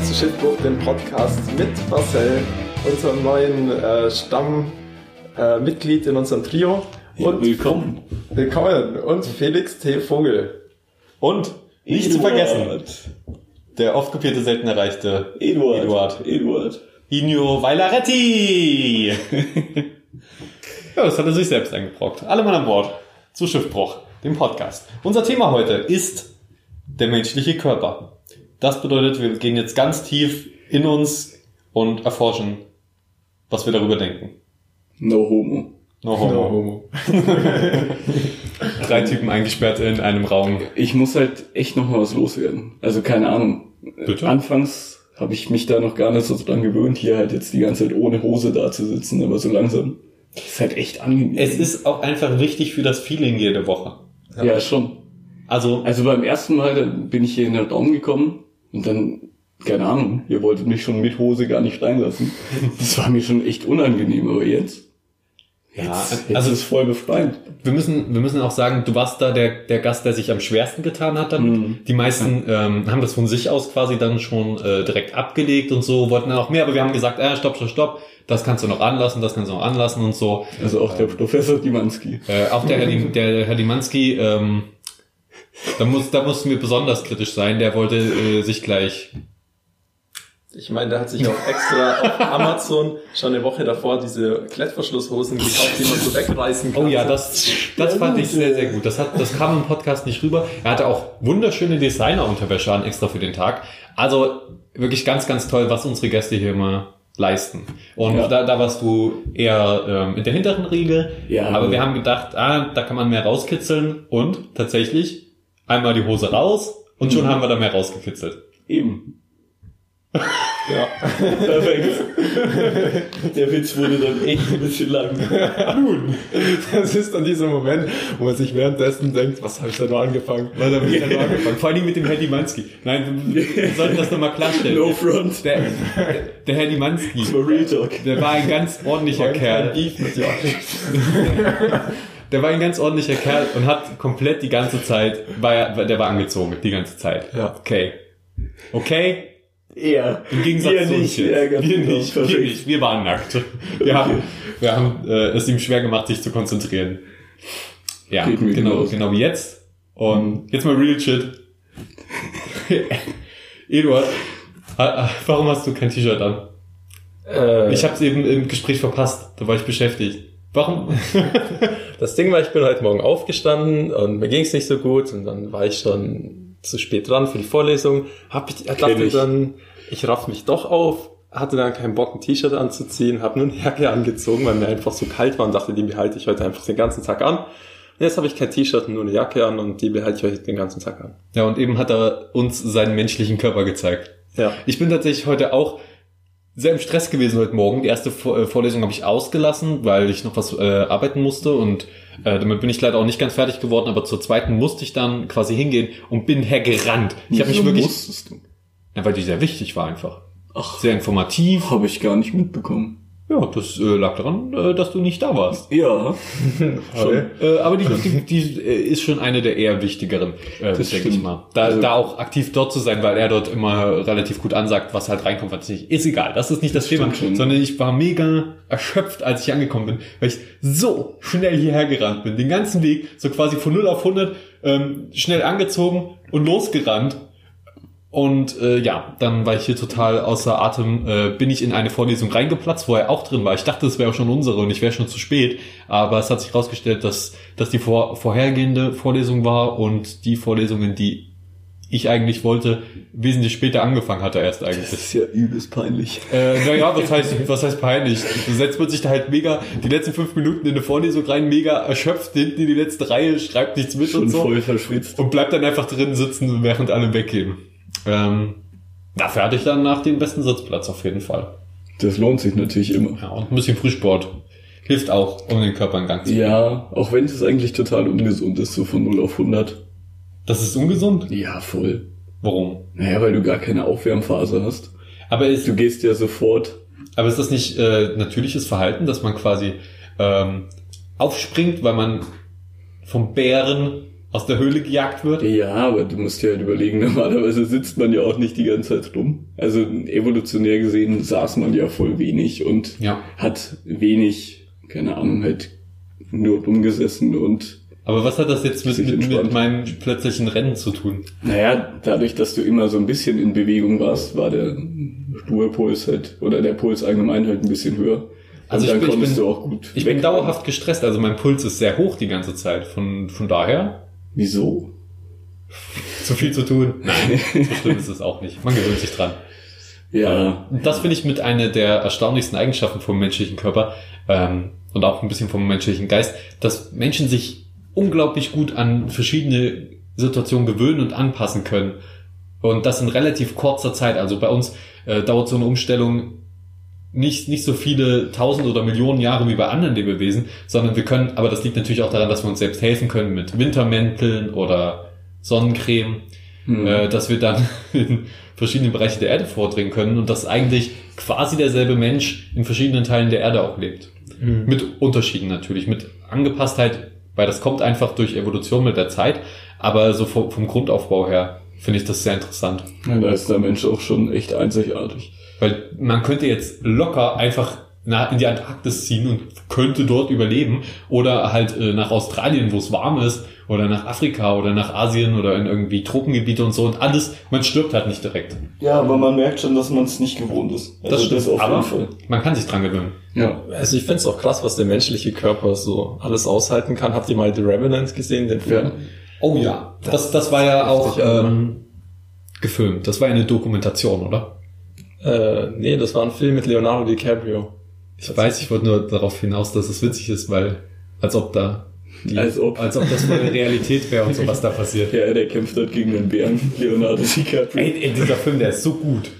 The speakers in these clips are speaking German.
willkommen zu Schiffbruch, dem Podcast mit Marcel, unserem neuen äh, Stammmitglied äh, in unserem Trio. Und willkommen. Willkommen. Und Felix T. Vogel. Und nicht zu vergessen, der oft kopierte, selten erreichte Eduard. Eduard. Eduard. Ino Vailaretti. ja, das hat er sich selbst eingebrockt. Alle Mann an Bord zu Schiffbruch, dem Podcast. Unser Thema heute ist der menschliche Körper. Das bedeutet, wir gehen jetzt ganz tief in uns und erforschen, was wir darüber denken. No homo. No homo. No homo. Drei Typen eingesperrt in einem Raum. Ich muss halt echt noch mal was loswerden. Also keine Ahnung. Bitte? Anfangs habe ich mich da noch gar nicht so dran gewöhnt, hier halt jetzt die ganze Zeit ohne Hose da zu sitzen, aber so langsam. Das ist halt echt angenehm. Es ist auch einfach wichtig für das Feeling jede Woche. ja. schon. Also, Also beim ersten Mal da bin ich hier in den Raum gekommen und dann, keine Ahnung, ihr wolltet mich schon mit Hose gar nicht reinlassen. Das war mir schon echt unangenehm, aber jetzt, ja, jetzt also ist voll befreiend. wir müssen, wir müssen auch sagen, du warst da der, der Gast, der sich am schwersten getan hat damit. Mhm. Die meisten ähm, haben das von sich aus quasi dann schon äh, direkt abgelegt und so, wollten dann auch mehr, aber wir haben gesagt, äh, stopp, stopp, stopp, das kannst du noch anlassen, das kannst du noch anlassen und so. Also auch der Professor Dimanski. Äh, auch der Herr, der Herr Dimanski, ähm, da, muss, da mussten wir besonders kritisch sein, der wollte äh, sich gleich Ich meine, der hat sich auch extra auf Amazon schon eine Woche davor diese Klettverschlusshosen gekauft, die man so wegreißen kann. Oh ja, das, das fand ich sehr, sehr gut. Das, hat, das kam im Podcast nicht rüber. Er hatte auch wunderschöne Designer-Unterwäsche an, extra für den Tag. Also wirklich ganz, ganz toll, was unsere Gäste hier immer leisten. Und Ja. da, da warst du eher ähm, in der hinteren Riege. Ja. aber wir haben gedacht, ah, da kann man mehr rauskitzeln. Und tatsächlich einmal die Hose raus und schon haben wir da mehr rausgekitzelt. Eben. Ja. Perfekt. Der Witz wurde dann echt ein bisschen lang. Nun, das ist dann dieser Moment, wo man sich währenddessen denkt, was habe ich da nur angefangen? Weil da bin ich dann noch angefangen. Vor allem mit dem Herr Dimanski. Nein, wir sollten das nochmal klarstellen. No front. Der, der Herr Dimanski, Real Talk. der war ein ganz ordentlicher Kerl. Beef mit dir. Der war ein ganz ordentlicher Kerl und hat komplett die ganze Zeit, war er, der war angezogen, die ganze Zeit. Ja. Okay. Okay? Er. Im Gegensatz Wir zu uns nicht. jetzt. Ja, ganz wir genau. nicht, wir nicht. Wir waren nackt. Wir haben, wir haben äh, es ihm schwer gemacht, sich zu konzentrieren. Ja, Geht genau, genau wie jetzt. Und jetzt mal real shit. Eduard, warum hast du kein T-Shirt an? Äh, Ich habe es eben im Gespräch verpasst, da war ich beschäftigt. Warum? das Ding war, ich bin heute Morgen aufgestanden und mir ging es nicht so gut und dann war ich schon zu spät dran für die Vorlesung. Hab ich, dachte ich. dann, ich raff mich doch auf, hatte dann keinen Bock, ein T-Shirt anzuziehen, habe nur eine Jacke angezogen, weil mir einfach so kalt war und dachte, die behalte ich heute einfach den ganzen Tag an. Und jetzt habe ich kein T-Shirt und nur eine Jacke an und die behalte ich heute den ganzen Tag an. Ja, und eben hat er uns seinen menschlichen Körper gezeigt. Ja. Ich bin tatsächlich heute auch sehr im Stress gewesen heute Morgen. Die erste äh, Vorlesung habe ich ausgelassen, weil ich noch was äh, arbeiten musste und äh, damit bin ich leider auch nicht ganz fertig geworden, aber zur zweiten musste ich dann quasi hingehen und bin hergerannt. Ich habe mich wirklich, Musstest du? ja, weil die sehr wichtig war einfach. Ach, Sehr informativ. habe ich gar nicht mitbekommen. Ja, das äh, lag daran, äh, dass du nicht da warst. Ja. Schon. Äh, aber die, die, die äh, ist schon eine der eher wichtigeren, äh, Das denke ich stimmt. mal. Da, Also- da auch aktiv dort zu sein, weil er dort immer relativ gut ansagt, was halt reinkommt, was nicht. Ist egal, das ist nicht das, Thema. Sondern ich war mega erschöpft, als ich angekommen bin, weil ich so schnell hierher gerannt bin. Den ganzen Weg, so quasi von 0 auf 100, ähm, schnell angezogen und losgerannt. Und äh, ja, dann war ich hier total außer Atem, äh, bin ich in eine Vorlesung reingeplatzt, wo er auch drin war. Ich dachte, es wäre auch schon unsere und ich wäre schon zu spät. Aber es hat sich herausgestellt, dass, dass die vor, vorhergehende Vorlesung war und die Vorlesungen, die ich eigentlich wollte, wesentlich später angefangen hatte erst Das eigentlich. ist ja übelst peinlich. Äh, naja, was heißt, was heißt peinlich? Du setzt man sich da halt mega die letzten fünf Minuten in eine Vorlesung rein, mega erschöpft, hinten in die letzte Reihe, schreibt nichts mit Schon und so. voll verschwitzt. Und bleibt dann einfach drin sitzen, während alle weggehen. Ähm, dafür hatte ich dann nach den besten Sitzplatz auf jeden Fall. Das lohnt sich natürlich immer. Ja, und ein bisschen Frühsport. Hilft auch, um den Körper in Gang zu bringen. Ja, auch wenn es eigentlich total ungesund ist, so von 0 auf 100. Das ist ungesund. Ja, voll. Warum? Naja, weil du gar keine Aufwärmphase hast. Aber ist, Du gehst ja sofort. aber ist das nicht äh, natürliches Verhalten, dass man quasi ähm, aufspringt, weil man vom Bären aus der Höhle gejagt wird. Ja, aber du musst dir halt überlegen, normalerweise sitzt man ja auch nicht die ganze Zeit rum. Also evolutionär gesehen saß man ja voll wenig und Ja. hat wenig, keine Ahnung, halt nur rumgesessen und Aber was hat das jetzt mit, mit, mit meinem plötzlichen Rennen zu tun? naja, dadurch, dass du immer so ein bisschen in Bewegung warst, war der Ruhepuls halt, oder der Puls allgemein halt ein bisschen höher. Also ich dann bin- ich bin- du auch gut Ich bin dauerhaft gestresst, also mein Puls ist sehr hoch die ganze Zeit. Von, von daher Wieso? zu viel zu tun. Nein, so schlimm ist es auch nicht. Man gewöhnt sich dran. Ja, Und das finde ich mit einer der erstaunlichsten Eigenschaften vom menschlichen Körper ähm, und auch ein bisschen vom menschlichen Geist, dass Menschen sich unglaublich gut an verschiedene Situationen gewöhnen und anpassen können. Und das in relativ kurzer Zeit. Also bei uns äh, dauert so eine Umstellung nicht, nicht so viele tausend oder Millionen Jahre wie bei anderen Lebewesen, sondern wir können, aber das liegt natürlich auch daran, dass wir uns selbst helfen können mit Wintermänteln oder Sonnencreme Hm. äh, dass wir dann in verschiedenen Bereichen der Erde vordringen können und dass eigentlich quasi derselbe Mensch in verschiedenen Teilen der Erde auch lebt. Mit Unterschieden natürlich, mit Angepasstheit, weil das kommt einfach durch Evolution mit der Zeit, aber so vom, vom Grundaufbau her finde ich das sehr interessant. ja, da ist der Mensch auch schon echt einzigartig. Weil man könnte jetzt locker einfach nach, in die Antarktis ziehen und könnte dort überleben oder halt äh, nach Australien, wo es warm ist oder nach Afrika oder nach Asien oder in irgendwie Tropengebiete und so und alles, man stirbt halt nicht direkt. Ja, aber man merkt schon, dass man es nicht gewohnt ist. Also Das stimmt, auf aber jeden Fall. man kann sich dran gewöhnen. Ja. Also ich finde es auch krass, was der menschliche Körper so alles aushalten kann. Habt ihr mal The Revenant gesehen, den Film? Ja. Oh ja, das, das war ja auch ähm, gefilmt. Das war ja eine Dokumentation, oder? Äh, nee, das war ein Film mit Leonardo DiCaprio. Ich weiß, ich wollte nur darauf hinaus, dass es witzig ist, weil als ob da die, Als ob. als ob das mal eine Realität wäre und so was da passiert. Ja, der kämpft dort gegen den Bären, Leonardo DiCaprio. Ey, ey, dieser Film, der ist so gut.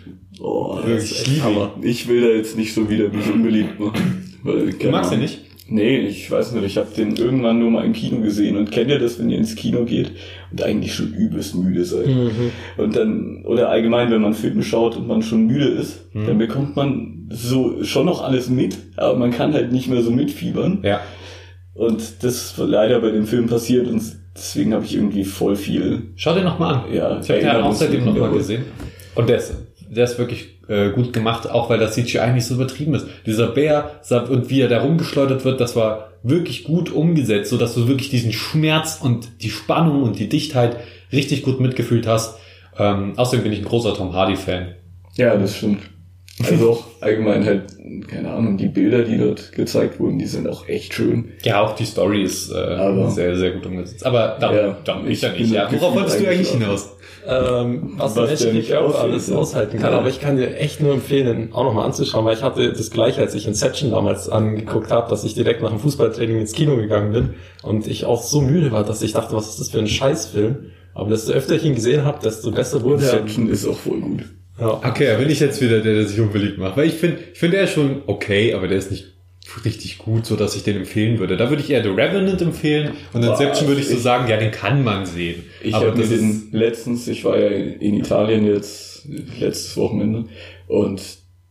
Oh, Wirklich, das ich liebe ihn. Ich will da jetzt nicht so wieder mich unbeliebt machen. Weil, Du magst ihn nicht? Nee, ich weiß nicht. Ich habe den irgendwann nur mal im Kino gesehen. Und kennt ihr das, wenn ihr ins Kino geht und eigentlich schon übelst müde seid? Und dann, oder allgemein, wenn man Filme schaut und man schon müde ist, dann bekommt man so schon noch alles mit, aber man kann halt nicht mehr so mitfiebern. Ja. Und das ist leider bei dem Film passiert und deswegen habe ich irgendwie voll viel. Schau dir nochmal an. Ja, ich habe den seitdem nochmal gesehen. Und der ist, der ist wirklich äh, gut gemacht, auch weil das CGI nicht so übertrieben ist. Dieser Bär und wie er da rumgeschleudert wird, das war wirklich gut umgesetzt, so dass du wirklich diesen Schmerz und die Spannung und die Dichtheit richtig gut mitgefühlt hast. Ähm, außerdem bin ich ein großer Tom Hardy-Fan. Ja, das stimmt. Also auch allgemein halt, keine Ahnung, die Bilder, die dort gezeigt wurden, die sind auch echt schön. Ja, auch die Story ist äh, sehr, sehr gut umgesetzt. Aber darum, Ja, darum ich ja nicht. Ja, worauf wolltest du eigentlich hinaus? Ähm, was, Was der nicht aushält, alles ja. aushalten kann. Aber ich kann dir echt nur empfehlen, auch nochmal anzuschauen, weil ich hatte das gleiche, als ich Inception damals angeguckt habe, dass ich direkt nach dem Fußballtraining ins Kino gegangen bin und ich auch so müde war, dass ich dachte, was ist das für ein Scheißfilm? Aber desto öfter ich ihn gesehen habe, desto besser wurde er. Inception ist auch voll gut. Ja. Okay, da bin ich jetzt wieder der, der sich unbeliebt macht. Weil ich finde, ich finde, der ist schon okay, aber der ist nicht richtig gut, so dass ich den empfehlen würde. Da würde ich eher The Revenant empfehlen und Boah, Inception würde ich so ich- sagen, ja, den kann man sehen. Ich aber habe mir den letztens, ich war ja in Italien jetzt letztes Wochenende und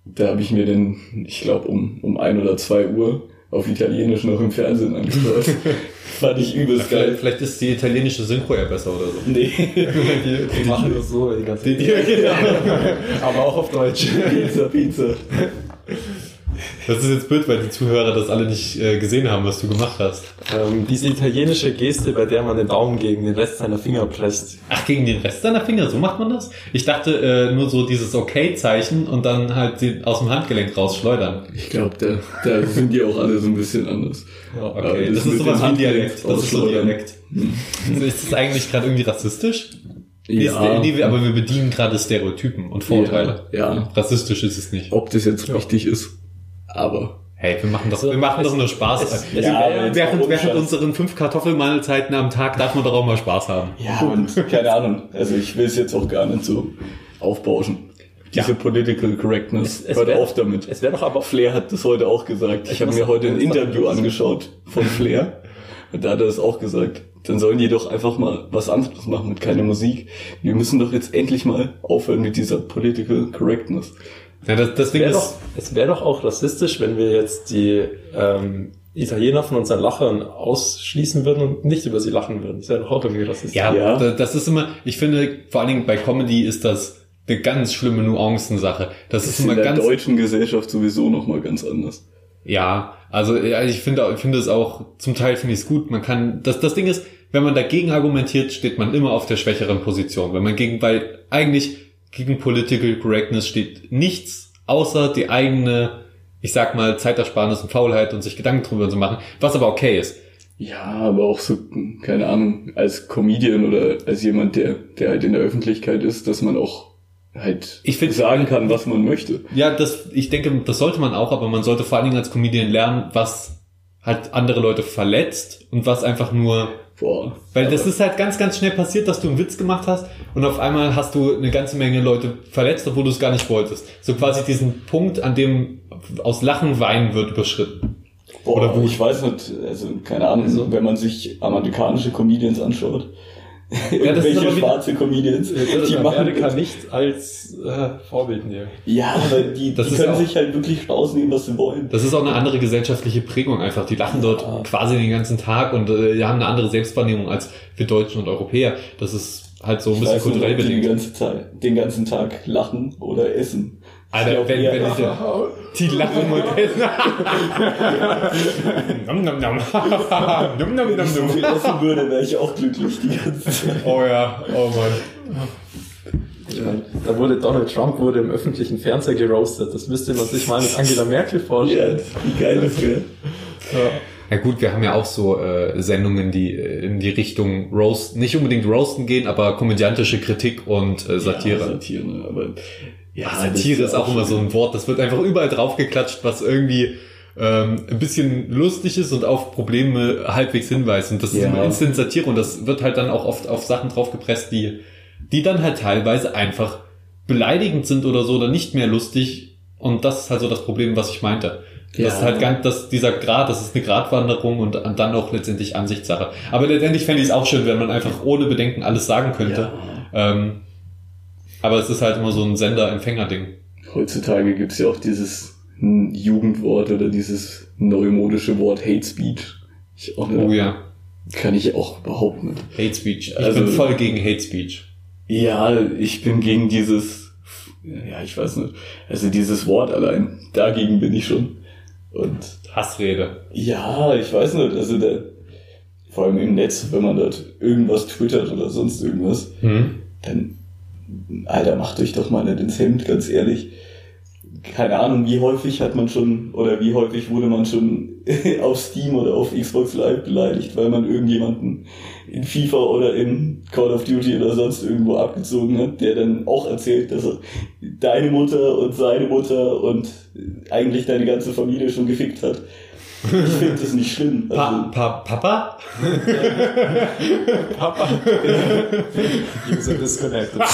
da habe ich mir den, ich glaube um, um ein oder zwei Uhr auf Italienisch noch im Fernsehen angeschaut. Fand ich übelst geil. vielleicht ist die italienische Synchro ja besser oder so. Nee. Die machen das so die ganze Zeit. Genau. Aber auch auf Deutsch. Pizza, Pizza. Das ist jetzt blöd, weil die Zuhörer das alle nicht äh, gesehen haben, was du gemacht hast. Ähm, diese italienische Geste, bei der man den Daumen gegen den Rest seiner Finger presst. Ach, gegen den Rest deiner Finger, so macht man das? Ich dachte äh, nur so dieses Okay-Zeichen und dann halt den aus dem Handgelenk rausschleudern. Ich glaube, da, da sind die auch alle so ein bisschen anders. Ja, Okay, das, das ist sowas wie ein Handgelenk Dialekt. Das ist so ein ausschleudern. Dialekt. Ist das eigentlich gerade irgendwie rassistisch? Ja, Nee, aber wir bedienen gerade Stereotypen und Vorurteile. Ja, ja. Rassistisch ist es nicht. ob das jetzt richtig ist. Aber Hey, wir machen doch, wir machen doch nur Spaß. es- Ja, es wäre- während, während unseren fünf Kartoffelmahlzeiten am Tag darf man doch auch mal Spaß haben. Ja, und keine Ahnung. Also ich will es jetzt auch gar nicht so aufbauschen. Diese Political Correctness. Es- es Hört wär- auf damit. Es wäre doch aber Flair hat das heute auch gesagt. Ich, Ich habe mir heute ein Interview angeschaut von Flair. Und da hat er das auch gesagt. Dann sollen die doch einfach mal was anderes machen mit keiner Musik. Wir müssen doch jetzt endlich mal aufhören mit dieser Political Correctness. Ja, das, deswegen wäre ist, doch, es wäre doch auch rassistisch, wenn wir jetzt die ähm, Italiener von unseren Lachern ausschließen würden und nicht über sie lachen würden. Das wäre doch auch irgendwie rassistisch. Ja, Ja. da- das ist immer, ich finde, vor allen Dingen bei Comedy ist das eine ganz schlimme Nuancensache. Das Das ist ist in immer der ganz, deutschen Gesellschaft sowieso nochmal ganz anders. ja, also ja, ich finde, ich finde es auch, zum Teil finde ich es gut. Man kann, das, das Ding ist, wenn man dagegen argumentiert, steht man immer auf der schwächeren Position. Wenn man gegen, weil eigentlich gegen Political Correctness steht nichts, außer die eigene, ich sag mal, Zeitersparnis und Faulheit und sich Gedanken drüber zu machen, was aber okay ist. Ja, aber auch so, keine Ahnung, als Comedian oder als jemand, der, der halt in der Öffentlichkeit ist, dass man auch halt Ich find- sagen kann, was man möchte. Ja, das, ich denke, das sollte man auch, aber man sollte vor allen Dingen als Comedian lernen, was halt andere Leute verletzt und was einfach nur, Boah. weil das ist halt ganz, ganz schnell passiert, dass du einen Witz gemacht hast und auf einmal hast du eine ganze Menge Leute verletzt, obwohl du es gar nicht wolltest. So quasi diesen Punkt, an dem aus Lachen weinen wird überschritten. Boah, Oder Wut. ich weiß nicht, also keine Ahnung, wenn man sich amerikanische Comedians anschaut, Ja, das ist welche schwarze Comedians, würde die machen Amerika nicht als äh, Vorbild nehmen. Ja, aber die, Das die können auch- sich halt wirklich rausnehmen, was sie wollen. Das ist auch eine andere gesellschaftliche Prägung einfach. Die lachen dort quasi den ganzen Tag und äh, die haben eine andere Selbstwahrnehmung als wir Deutschen und Europäer. Das ist halt so ein Ich bisschen weiß kulturell den bedingt. ganzen, Tag, den ganzen Tag lachen oder essen. Alter, Ich glaub wenn, wenn ich die lachen und essen. Nom, nom, nom. Nom, nom, Wenn ich so nom, viel nom. essen würde, wäre ich auch glücklich die ganze Zeit. Oh ja, oh Mann. Ich meine, da wurde Donald Trump wurde im öffentlichen Fernseher geroastet. Das müsste man sich mal mit Angela Merkel Ja, vorstellen. wie geil das wäre. Ja gut, wir haben ja auch so äh, Sendungen, die äh, in die Richtung Roast, nicht unbedingt Roasten gehen, aber komödiantische Kritik und äh, Satire. Ja, Satire, aber ja, Ja, Satire das ist auch immer so ein Wort, das wird einfach überall draufgeklatscht, was irgendwie ähm, ein bisschen lustig ist und auf Probleme halbwegs hinweist. Und das ist Ja. immer Instant Satire und das wird halt dann auch oft auf Sachen draufgepresst, die, die dann halt teilweise einfach beleidigend sind oder so oder nicht mehr lustig. Und das ist halt so das Problem, was ich meinte. Das Ja. ist halt ganz, das, dieser Grad, das ist eine Gratwanderung und, dann auch letztendlich Ansichtssache. Aber letztendlich fände ich es auch schön, wenn man einfach ohne Bedenken alles sagen könnte. Ähm, aber es ist halt immer so ein Sender-Empfänger-Ding. Heutzutage gibt's ja auch dieses Jugendwort oder dieses neumodische Wort Hate Speech. Ich auch Oh ja. Kann ich auch überhaupt nicht. Hate Speech. Ich Also- bin voll gegen Hate Speech. Ja, ich bin gegen dieses, ja, ich weiß nicht, also dieses Wort allein, dagegen bin ich schon. Und Hassrede. ja, ich weiß nicht, also der, vor allem im Netz, wenn man dort irgendwas twittert oder sonst irgendwas, Hm? dann, Alter, macht euch doch mal nicht ins Hemd, ganz ehrlich. Keine Ahnung, wie häufig hat man schon, oder wie häufig wurde man schon auf Steam oder auf Xbox Live beleidigt, weil man irgendjemanden in FIFA oder in Call of Duty oder sonst irgendwo abgezogen hat, der dann auch erzählt, dass er deine Mutter und seine Mutter und eigentlich deine ganze Familie schon gefickt hat. Ich finde das nicht schlimm. Pa Also, pa Papa? User disconnected.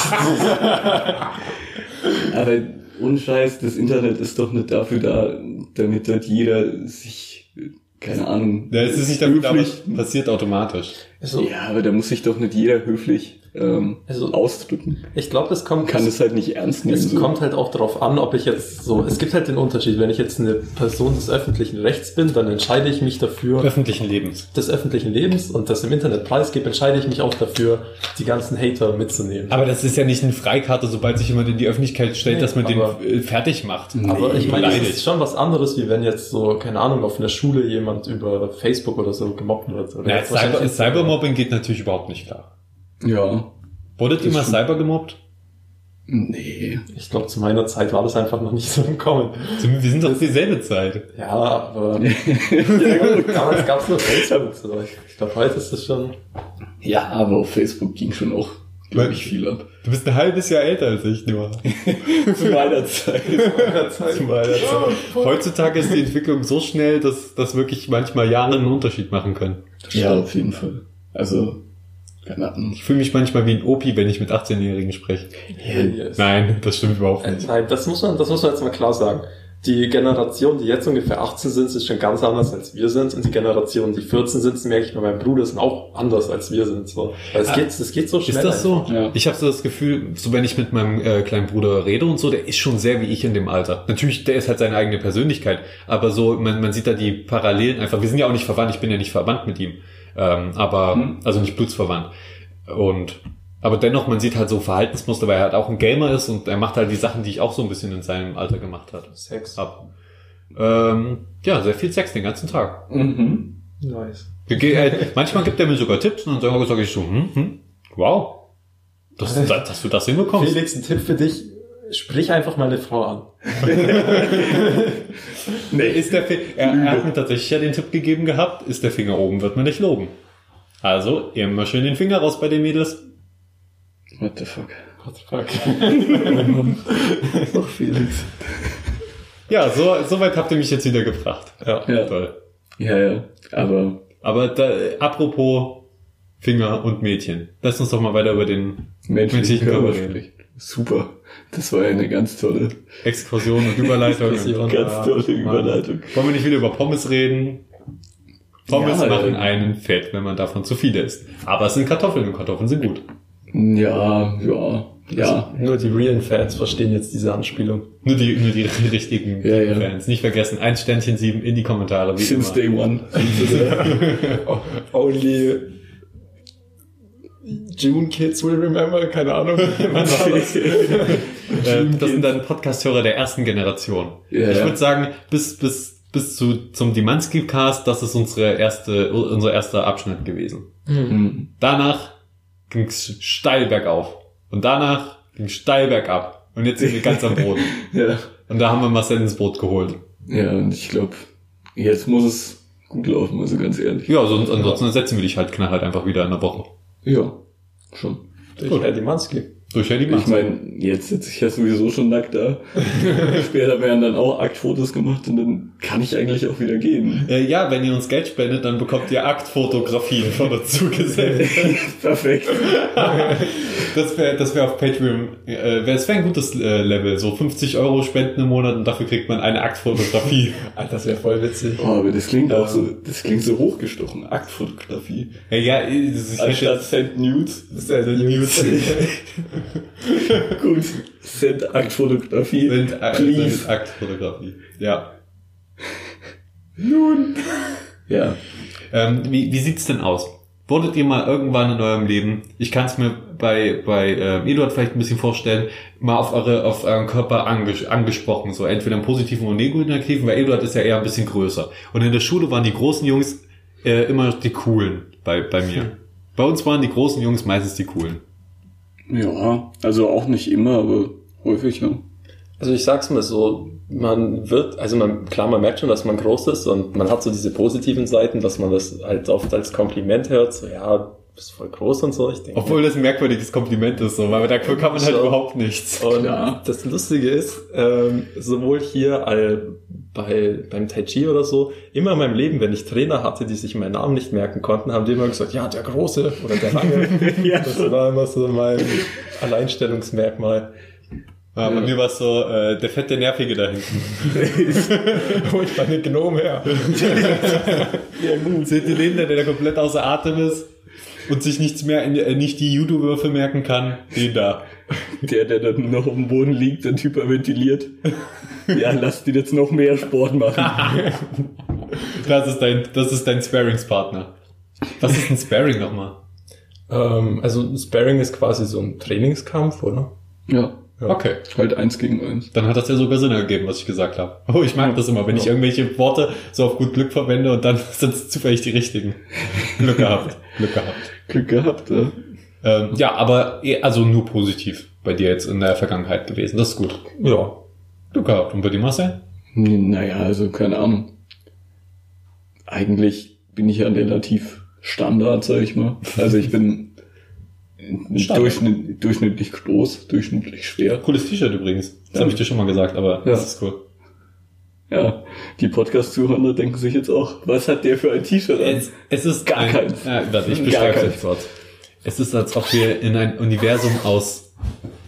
Aber ohne Scheiß, das Internet ist doch nicht dafür da, damit dort jeder sich, keine Ahnung, Ja, es ist nicht dafür, aber höflich, es passiert automatisch. Also, ja, aber da muss sich doch nicht jeder höflich ähm, Also- ausdrücken. ich glaube, das kommt, Kann es halt nicht ernst nehmen. es so. kommt halt auch darauf an, ob ich jetzt so, es gibt halt den Unterschied, wenn ich jetzt eine Person des öffentlichen Rechts bin, dann entscheide ich mich dafür, Öffentlichen Lebens. des öffentlichen Lebens und das im Internet preisgebe, entscheide ich mich auch dafür, die ganzen Hater mitzunehmen. Aber das ist ja nicht eine Freikarte, sobald sich jemand in die Öffentlichkeit stellt, Nee, dass man den aber- äh, fertig macht. Aber ich meine, das ist schon was anderes, wie wenn jetzt so, keine Ahnung, auf einer Schule jemand über Facebook oder so gemobbt wird. Oder Ja, Cyber, Cybermobbing geht natürlich überhaupt nicht klar. Ja. Wurdet ihr mal. Cyber gemobbt? Nee. Ich glaube, zu meiner Zeit war das einfach noch nicht so im Kommen. Wir sind doch dieselbe Zeit. Ja, aber damals gab es nur Facebook. So. Ich, ich glaube, heute ist das schon... Ja, aber auf Facebook ging schon auch, glaube ich, viel ab. Du bist ein halbes Jahr älter als ich, nur. Zu meiner Zeit. Zu meiner Zeit. Heutzutage ist die Entwicklung so schnell, dass das wirklich manchmal Jahre einen Unterschied machen können. Ja, auf jeden Fall. Also, keine Ahnung. Ich fühle mich manchmal wie ein Opi, wenn ich mit 18-Jährigen spreche. Yes. Nein, das stimmt überhaupt Äh, nicht. Nein, das muss man, das muss man jetzt mal klar sagen. die Generation, die jetzt ungefähr 18 sind, ist schon ganz anders als wir sind. Und die Generation, die 14 sind, merke ich bei meinem Bruder, sind auch anders als wir sind. So. Es Ah, geht, es geht so schnell. Ist das so? Ja. Ich habe so das Gefühl, so wenn ich mit meinem äh, kleinen Bruder rede und so, der ist schon sehr wie ich in dem Alter. Natürlich, der ist halt seine eigene Persönlichkeit, aber so, man, man sieht da die Parallelen einfach. Wir sind ja auch nicht verwandt, ich bin ja nicht verwandt mit ihm. Ähm, aber, Hm. also nicht blutsverwandt. Und aber dennoch, man sieht halt so Verhaltensmuster, weil er halt auch ein Gamer ist und er macht halt die Sachen, die ich auch so ein bisschen in seinem Alter gemacht hat. Sex. Ab. Ähm, ja, sehr viel Sex den ganzen Tag. Mhm. Nice. Äh, manchmal gibt er mir sogar Tipps und dann sage ich so, hm, hm, wow, dass, dass du das hinbekommst. Felix, ein Tipp für dich. Sprich einfach mal eine Frau an. Nee, ist der Fi- er, er hat mir tatsächlich ja den Tipp gegeben gehabt, ist der Finger oben, wird man nicht loben. Also, immer schön den Finger raus bei den Mädels. What the fuck? What the fuck? Ach, Felix. Ja, so, so weit habt ihr mich jetzt wieder gebracht. ja. Ja. Toll. Ja, ja. Aber Aber da, apropos Finger und Mädchen. Lass uns doch mal weiter über den menschlichen Körper Körper reden. Super. Das war ja eine ganz tolle, Exkursion und Überleitung. Exkursion. ganz Ja, tolle Mann. Überleitung. Wollen wir nicht wieder über Pommes reden? Pommes Ja, machen ja. einen fett, wenn man davon zu viele isst. Aber es sind Kartoffeln und Kartoffeln sind gut. Ja, ja, ja. Nur die realen Fans verstehen jetzt diese Anspielung. Nur die, nur die richtigen Ja, ja. Fans. Nicht vergessen, ein Sternchen sieben in die Kommentare. Wie Since immer. day one. Only June Kids will remember, keine Ahnung. Das? Äh, das sind dann Podcast-Hörer der ersten Generation. Ja, ich würde sagen, bis, bis, bis zu, zum Dimansky-Cast, das ist unsere erste, unser erster Abschnitt gewesen. Hm. Danach ging es steil bergauf. Und danach ging steil bergab. Und jetzt sind wir ganz am Boden. Ja. Und da haben wir Marcel ins Boot geholt. Ja, und ich glaube, jetzt muss es gut laufen, also ganz ehrlich. Ja, sonst, ansonsten setzen wir dich halt knallhart einfach wieder in der Woche. Ja, schon. Durch Eddie Mansky. Durch ja die Ich meine, jetzt sitze ich ja sowieso schon nackt da. Später werden dann auch Aktfotos gemacht und dann kann ich eigentlich auch wieder gehen. Äh, ja, wenn ihr uns Geld spendet, dann bekommt ihr Aktfotografien von uns zugesendet. Perfekt. Das wäre das wär auf Patreon, äh, wär, das wäre ein gutes äh, Level. So 50 Euro spenden im Monat und dafür kriegt man eine Aktfotografie. Alter, das wäre voll witzig. Oh, aber das klingt auch so, das klingt so hochgestochen. Aktfotografie. ja, ja, das ist Anstatt Send Nudes. Der News. Gut. Send Aktfotografie. sind, äh, Please. sind Aktfotografie. Ja. Ja. Ähm, wie, wie sieht's denn aus? Wurdet ihr mal irgendwann in eurem Leben, ich kann es mir bei, bei äh, Eduard vielleicht ein bisschen vorstellen, mal auf eure auf euren Körper anges angesprochen, so entweder im positiven oder negativen, weil Eduard ist ja eher ein bisschen größer. Und in der Schule waren die großen Jungs äh, immer die coolen bei, bei mir. Bei uns waren die großen Jungs meistens die coolen. Ja, also auch nicht immer, aber häufig, ja. Also ich sag's mal so, man wird, also man, klar, man merkt schon, dass man groß ist und man hat so diese positiven Seiten, dass man das halt oft als Kompliment hört, so ja, bist voll groß und so. Ich denke, Obwohl das ein merkwürdiges Kompliment ist, so, weil dafür kann man halt überhaupt nichts. Und Klar. das Lustige ist, ähm, sowohl hier äh, bei, beim Tai Chi oder so, immer in meinem Leben, wenn ich Trainer hatte, die sich meinen Namen nicht merken konnten, haben die immer gesagt, ja, der Große oder der Lange. Das war immer so mein Alleinstellungsmerkmal. Ja, bei mir war es so, äh, der fette Nervige da hinten. Hol ich meine Gnome her. Ja, gut. Seht ihr den, der, der komplett außer Atem ist und sich nichts mehr, in, äh, nicht die Judo-Würfe merken kann? Den da. Der, der dann noch auf dem Boden liegt und hyperventiliert. Ja, lass die jetzt noch mehr Sport machen. Das ist dein, das ist dein Sparringspartner. Was ist ein Sparring nochmal? Ähm, also Sparring ist quasi so ein Trainingskampf, oder? Ja, Ja. Okay. halt eins gegen eins. Dann hat das ja sogar Sinn ergeben, was ich gesagt habe. Oh, ich mag das immer, wenn ich irgendwelche Worte so auf gut Glück verwende und dann sind es zufällig die richtigen. Glück gehabt. Glück gehabt. Glück gehabt, ja. Ähm, ja, aber eh- also nur positiv bei dir jetzt in der Vergangenheit gewesen. Das ist gut. Ja. Glück gehabt. Und bei dir, Marcel? Naja, also keine Ahnung. Eigentlich bin ich ja relativ Standard, sag ich mal. Also ich bin durchschnitt, durchschnittlich groß, durchschnittlich schwer. Cooles T-Shirt übrigens. Das Ja. habe ich dir schon mal gesagt, aber Ja. das ist cool. Ja, die Podcast-Zuhörer denken sich jetzt auch, was hat der für ein T-Shirt an? Es, es ist Gar ein, keins. Ja, warte, ich beschreibe es kurz. Es ist, als ob wir in ein Universum aus,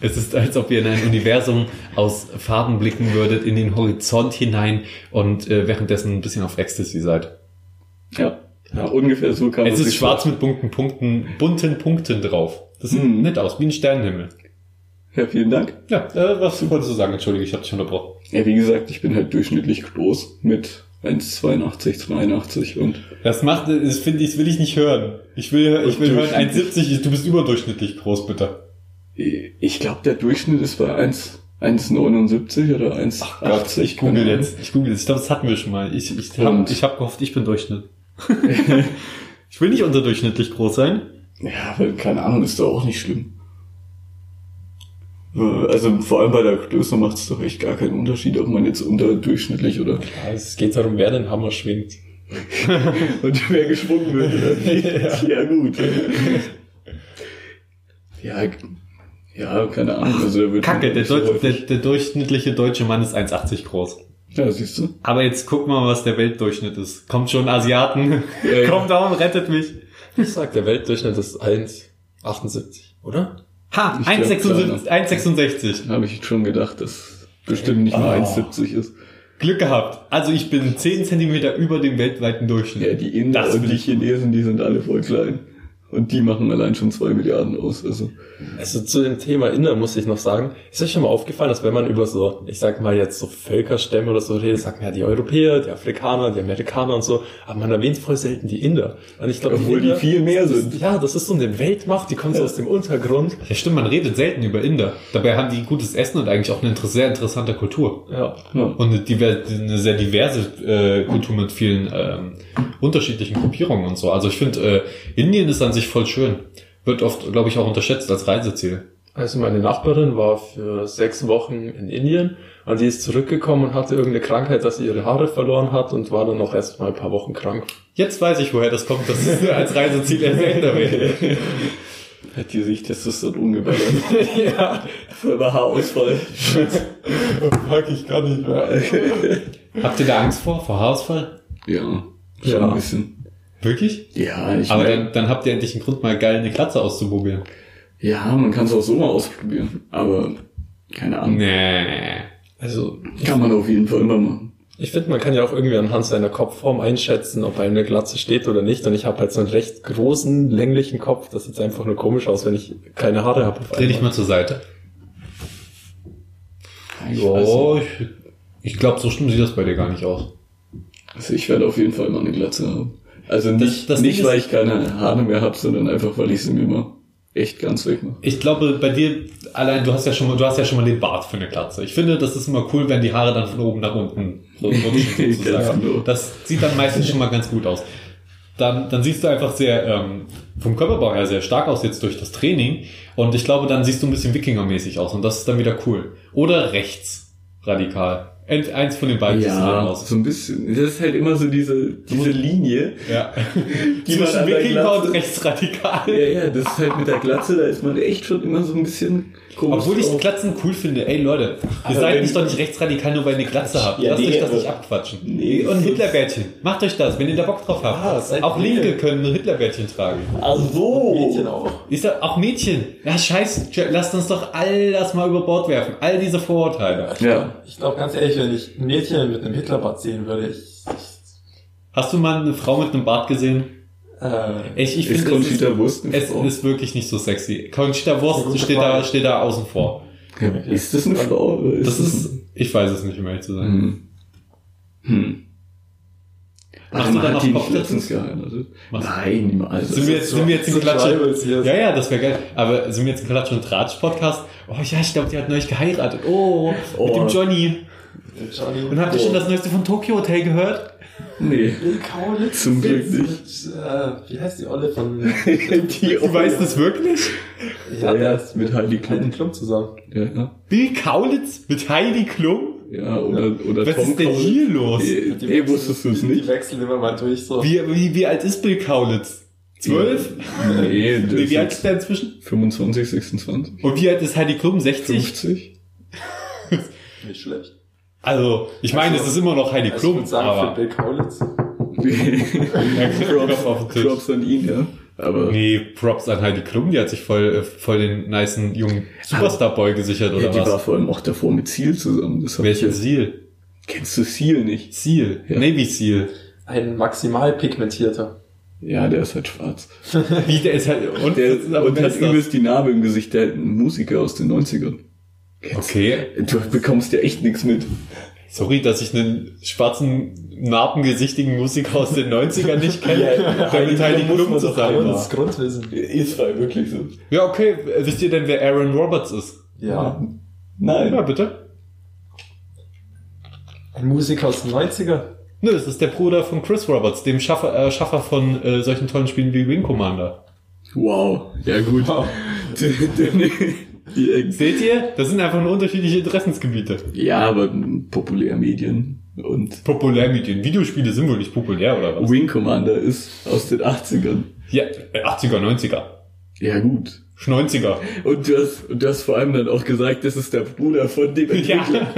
es ist, als ob ihr in ein Universum aus Farben blicken würdet, in den Horizont hinein und äh, währenddessen ein bisschen auf Ecstasy seid. Ja. ja, ungefähr so kann man Es ist schwarz mit bunten Punkten, bunten Punkten drauf. Das sieht Mhm. nett aus, wie ein Sternenhimmel. Ja, vielen Dank. Ja, äh, was wolltest du sagen? Entschuldige, ich habe dich unterbrochen. Ja, wie gesagt, ich bin halt durchschnittlich groß mit 1,82, 82 und Das macht, das finde ich, das will ich nicht hören. Ich will, ich will hören durchschnittlich. 1,70, du bist überdurchschnittlich groß, bitte. ich glaube, der Durchschnitt ist bei 1 1,79 oder 1,80. ich google jetzt. Ich google jetzt. Ich glaube, das hatten wir schon mal. Ich, ich habe hab gehofft, ich bin Durchschnitt. ich will nicht unterdurchschnittlich groß sein. Ja, weil, keine Ahnung, ist doch auch nicht schlimm. Also vor allem bei der Größe macht es doch echt gar keinen Unterschied, ob man jetzt unterdurchschnittlich oder Ja, es geht darum, wer den Hammer schwingt. und wer geschwungen wird. Oder? ja. gut. Ja, ja, keine Ahnung. Also der wird Kacke, der, so Deut der, der durchschnittliche deutsche Mann ist 1,80 groß. Ja, siehst du. Aber jetzt guck mal, was der Weltdurchschnitt ist. Kommt schon Asiaten. Ja, ja. Kommt da und rettet mich. Ich sag, der Weltdurchschnitt ist 1,78, oder? Ha, Ich glaub, 1,66. 1,66. Habe ich schon gedacht, dass bestimmt nicht nur Oh. 1,70 ist. Glück gehabt. Also ich bin 10 Zentimeter über dem weltweiten Durchschnitt. Ja, die Inder Das und die Chinesen, die sind alle voll klein. Und die machen allein schon zwei Milliarden aus. Also Also zu dem Thema Inder muss ich noch sagen, ist euch schon mal aufgefallen, dass wenn man über so, ich sag mal jetzt so Völkerstämme oder so redet, sagt man ja die Europäer, die Afrikaner, die Amerikaner und so, aber man erwähnt voll selten die Inder. Und ich glaube, Obwohl die viel mehr das ist- sind. Ja, das ist so eine Weltmacht, die kommt so aus dem Untergrund. Ja, stimmt, man redet selten über Inder. Dabei haben die gutes Essen und eigentlich auch eine sehr interessante Kultur. Ja. ja. Und eine, diver eine sehr diverse äh, Kultur mit vielen ähm, unterschiedlichen Gruppierungen und so. Also ich finde, äh, Indien ist an sich voll schön. Wird oft, glaube ich, auch unterschätzt als Reiseziel. Also meine Nachbarin war für sechs Wochen in Indien und die ist zurückgekommen und hatte irgendeine Krankheit, dass sie ihre Haare verloren hat und war dann noch erst mal ein paar Wochen krank. Jetzt weiß ich, woher das kommt, dass es als Reiseziel erwähnt wird. Hat die sich Testosteron geballert. ja, Voll Haarausfall. fuck, ich kann nicht mehr. Habt ihr da Angst vor, vor Haarausfall? Ja, schon Ja. ein bisschen. Wirklich? Ja, ich Aber mein, dann, dann habt ihr endlich einen Grund, mal geil eine Glatze auszuprobieren. ja, man kann es auch so mal ausprobieren. Aber keine Ahnung. Nee. Also, Kann man auf jeden Fall immer machen. ich finde, man kann ja auch irgendwie anhand seiner Kopfform einschätzen, ob einem eine Glatze steht oder nicht. Und ich habe halt so einen recht großen, länglichen Kopf. Das sieht einfach nur komisch aus, wenn ich keine Haare habe. Dreh dich mal zur Seite. Ich nicht. ich, ich glaube, so schlimm sieht das bei dir gar nicht aus. Also ich werde auf jeden Fall immer eine Glatze haben. Also nicht, das nicht Ding weil ich keine Haare mehr habe, sondern einfach, weil ich sie mir immer echt ganz wegmache. Ich glaube, bei dir, allein, du hast ja schon mal, du hast ja schon mal den Bart für eine Glatze. Ich finde, das ist immer cool, wenn die Haare dann von oben nach unten rutschen, sozusagen. Genau. Das sieht dann meistens schon mal ganz gut aus. Dann, dann siehst du einfach sehr, ähm, vom Körperbau her sehr stark aus jetzt durch das Training. Und ich glaube, dann siehst du ein bisschen Wikingermäßig aus. Und das ist dann wieder cool. Oder rechts radikal. Eins von den beiden sieht dann aus. so ein bisschen. Das ist halt immer so diese, diese Linie. Ja. Die man Zwischen Wikinger und rechtsradikal. Ja, ja, das ist halt mit der Glatze, da ist man echt schon immer so ein bisschen komisch. Obwohl ich drauf. Glatzen cool finde. Ey Leute, ihr Aber seid nicht doch nicht rechtsradikal, nur weil ihr eine Glatze habt. Ja, Lasst nee, euch das nicht abquatschen. Nee, und Hitlerbärtchen. Macht euch das, wenn ihr da Bock drauf habt. Seid auch. Linke können ein Hitlerbärtchen tragen. Ach so. Mädchen auch. Ist da auch Mädchen? Ja, scheiße. Lasst uns doch all das mal über Bord werfen. All diese Vorurteile. Ja. Ich glaube ganz ehrlich, wenn ich ein Mädchen mit einem Hitlerbart sehen würde, ich, Hast du mal eine Frau mit einem Bart gesehen? Äh, Ich, ich finde, es, ist, es ist wirklich nicht so sexy. Conchita Wurst steht da, steht da außen vor. Ist das eine Frau? Das ist, ich weiß es nicht, um ehrlich zu sein. Hm. Hm. Mal, dann hat die nicht letztens geheiratet? Nein, niemals. Sind wir jetzt, sind wir jetzt im so Klatsch? Ja, ja, das wäre geil. Aber sind wir jetzt im Klatsch und Tratsch Podcast? Oh ja, ich glaube, die hat neulich geheiratet. Oh, mit Oh. dem Johnny. Johnny. Und habt ihr schon das neueste von Tokyo Hotel gehört? Nee. Bill Kaulitz Zum Glück nicht. Mit, äh, wie heißt die Olle von... die Du weißt das wirklich? Ja, ja, der ist mit Heidi Heidi Klum. Klum zusammen. Ja, ja. Bill Kaulitz mit Heidi Klum? Ja, oder, oder Was Tom ist denn Kaulitz. hier los? Ey, Die ey, wechseln- wusstest du es Die nicht? wechseln immer mal durch so. Wie, wie, wie alt ist Bill Kaulitz? Zwölf? Nee, das Nee, wie alt ist ist der inzwischen? 25, 26, Und wie alt ist Heidi Klum? 60? 50. Nicht schlecht. Also, ich meine, es ist immer noch Heidi Also ich Klum, würde sagen, für. Bill Kaulitz. Props. Props an ihn, ja. Aber Nee, Props an Heidi Klum, die hat sich voll, äh, voll den nicen jungen Superstar-Boy gesichert, ja, oder die war was? vor allem auch davor mit Seal zusammen. Das ich jetzt- Seal? Kennst du Seal nicht? Seal. Ja. Navy Seal. Ein maximal pigmentierter. Ja, der ist halt schwarz. Wie, der ist halt, und, Der und wer hat übelst die Narbe im Gesicht, der ein Musiker aus den 90ern. Okay. Du bekommst ja echt nichts mit. Sorry, dass ich einen schwarzen, narbengesichtigen Musiker aus den 90ern nicht kenne, der mit Heidi Klum zusammen Das war. Grundwissen. Ist frei, wirklich so. Ja, okay. Wisst ihr denn, wer Aaron Roberts ist? Ja. Nein. Ja, bitte. Ein Musiker aus den 90er. Nö, das ist der Bruder von Chris Roberts, dem Schaffer, äh, Schaffer von äh, solchen tollen Spielen wie Wing Commander. Wow. Ja, gut. Die- Seht ihr? Das sind einfach nur unterschiedliche Interessensgebiete. ja, aber Populärmedien und Populärmedien. Videospiele sind wohl nicht populär, oder was? Wing Commander ist aus den 80ern. Ja, äh, 80er, 90er. Ja, gut. 90er. Und du hast, und du hast vor allem dann auch gesagt, das ist der Bruder von dem Ja. Entwickler.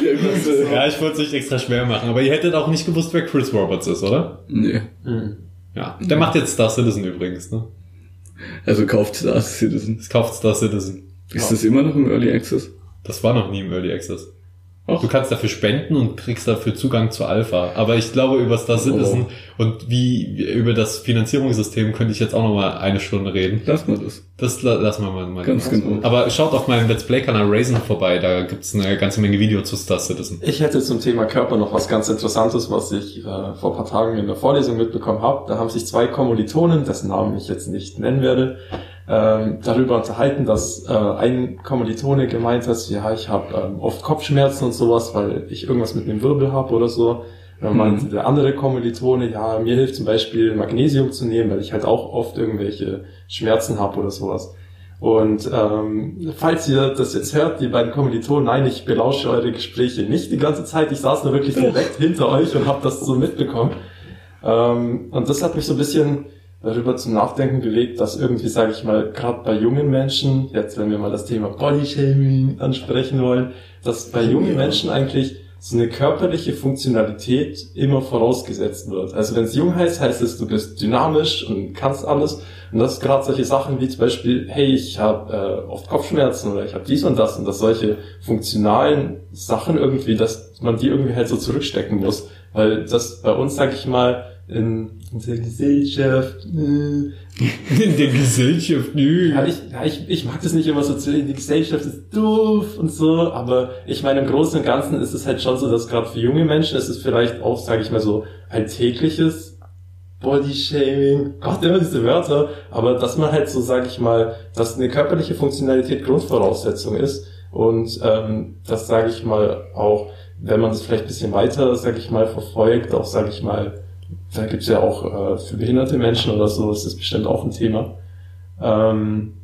Ja, äh, ja, ich wollte es nicht extra schwer machen, aber ihr hättet auch nicht gewusst, wer Chris Roberts ist, oder? Nee. Ja. Der macht jetzt Star Citizen übrigens, ne? Also kauft Star Citizen. Das kauft Star Citizen. Ist das immer noch im Early Access? Das war noch nie im Early Access. Ach. Du kannst dafür spenden und kriegst dafür Zugang zu Alpha. Aber ich glaube, über Star Citizen und wie über das Finanzierungssystem könnte ich jetzt auch noch mal eine Stunde reden. Lass mal das. Das la- lassen wir mal. mal Ganz genau. Aber schaut auf meinem Let's Play-Kanal Raisin vorbei, da gibt's eine ganze Menge Videos zu Star Citizen. Ich hätte zum Thema Körper noch was ganz Interessantes, was ich äh, vor ein paar Tagen in der Vorlesung mitbekommen habe. Da haben sich zwei Kommilitonen, dessen Namen ich jetzt nicht nennen werde, ähm, darüber unterhalten, dass äh, ein Kommilitone gemeint hat, ja, ich habe ähm, oft Kopfschmerzen und sowas, weil ich irgendwas mit dem Wirbel habe oder so. Dann meinte der andere Kommilitone, ja, mir hilft zum Beispiel Magnesium zu nehmen, weil ich halt auch oft irgendwelche Schmerzen habe oder sowas. Und ähm, falls ihr das jetzt hört, die beiden Kommilitonen, nein, ich belausche eure Gespräche nicht die ganze Zeit. Ich saß nur wirklich direkt hinter euch und habe das so mitbekommen. Ähm, und das hat mich so ein bisschen darüber zum Nachdenken bewegt, dass irgendwie, sage ich mal, gerade bei jungen Menschen, jetzt wenn wir mal das Thema Bodyshaming ansprechen wollen, dass bei jungen Menschen eigentlich so eine körperliche Funktionalität immer vorausgesetzt wird. Also wenn es jung heißt, heißt es, du bist dynamisch und kannst alles. Und das gerade solche Sachen wie zum Beispiel, hey, ich habe äh, oft Kopfschmerzen oder ich habe dies und das und dass solche funktionalen Sachen irgendwie, dass man die irgendwie halt so zurückstecken muss. Weil das bei uns, sag ich mal, in, in der Gesellschaft, äh, In der Gesellschaft, nö. ja, ich, ja, ich, ich mag das nicht immer so zu die Gesellschaft ist doof und so, aber ich meine, im Großen und Ganzen ist es halt schon so, dass gerade für junge Menschen ist es vielleicht auch, sage ich mal so, alltägliches Bodyshaming, Gott, immer diese Wörter, aber dass man halt so, sage ich mal, dass eine körperliche Funktionalität Grundvoraussetzung ist und ähm, das sage ich mal auch, wenn man das vielleicht ein bisschen weiter, sage ich mal, verfolgt, auch, sage ich mal, da gibt's ja auch äh, für behinderte Menschen oder so, ist das bestimmt auch ein Thema. Ähm,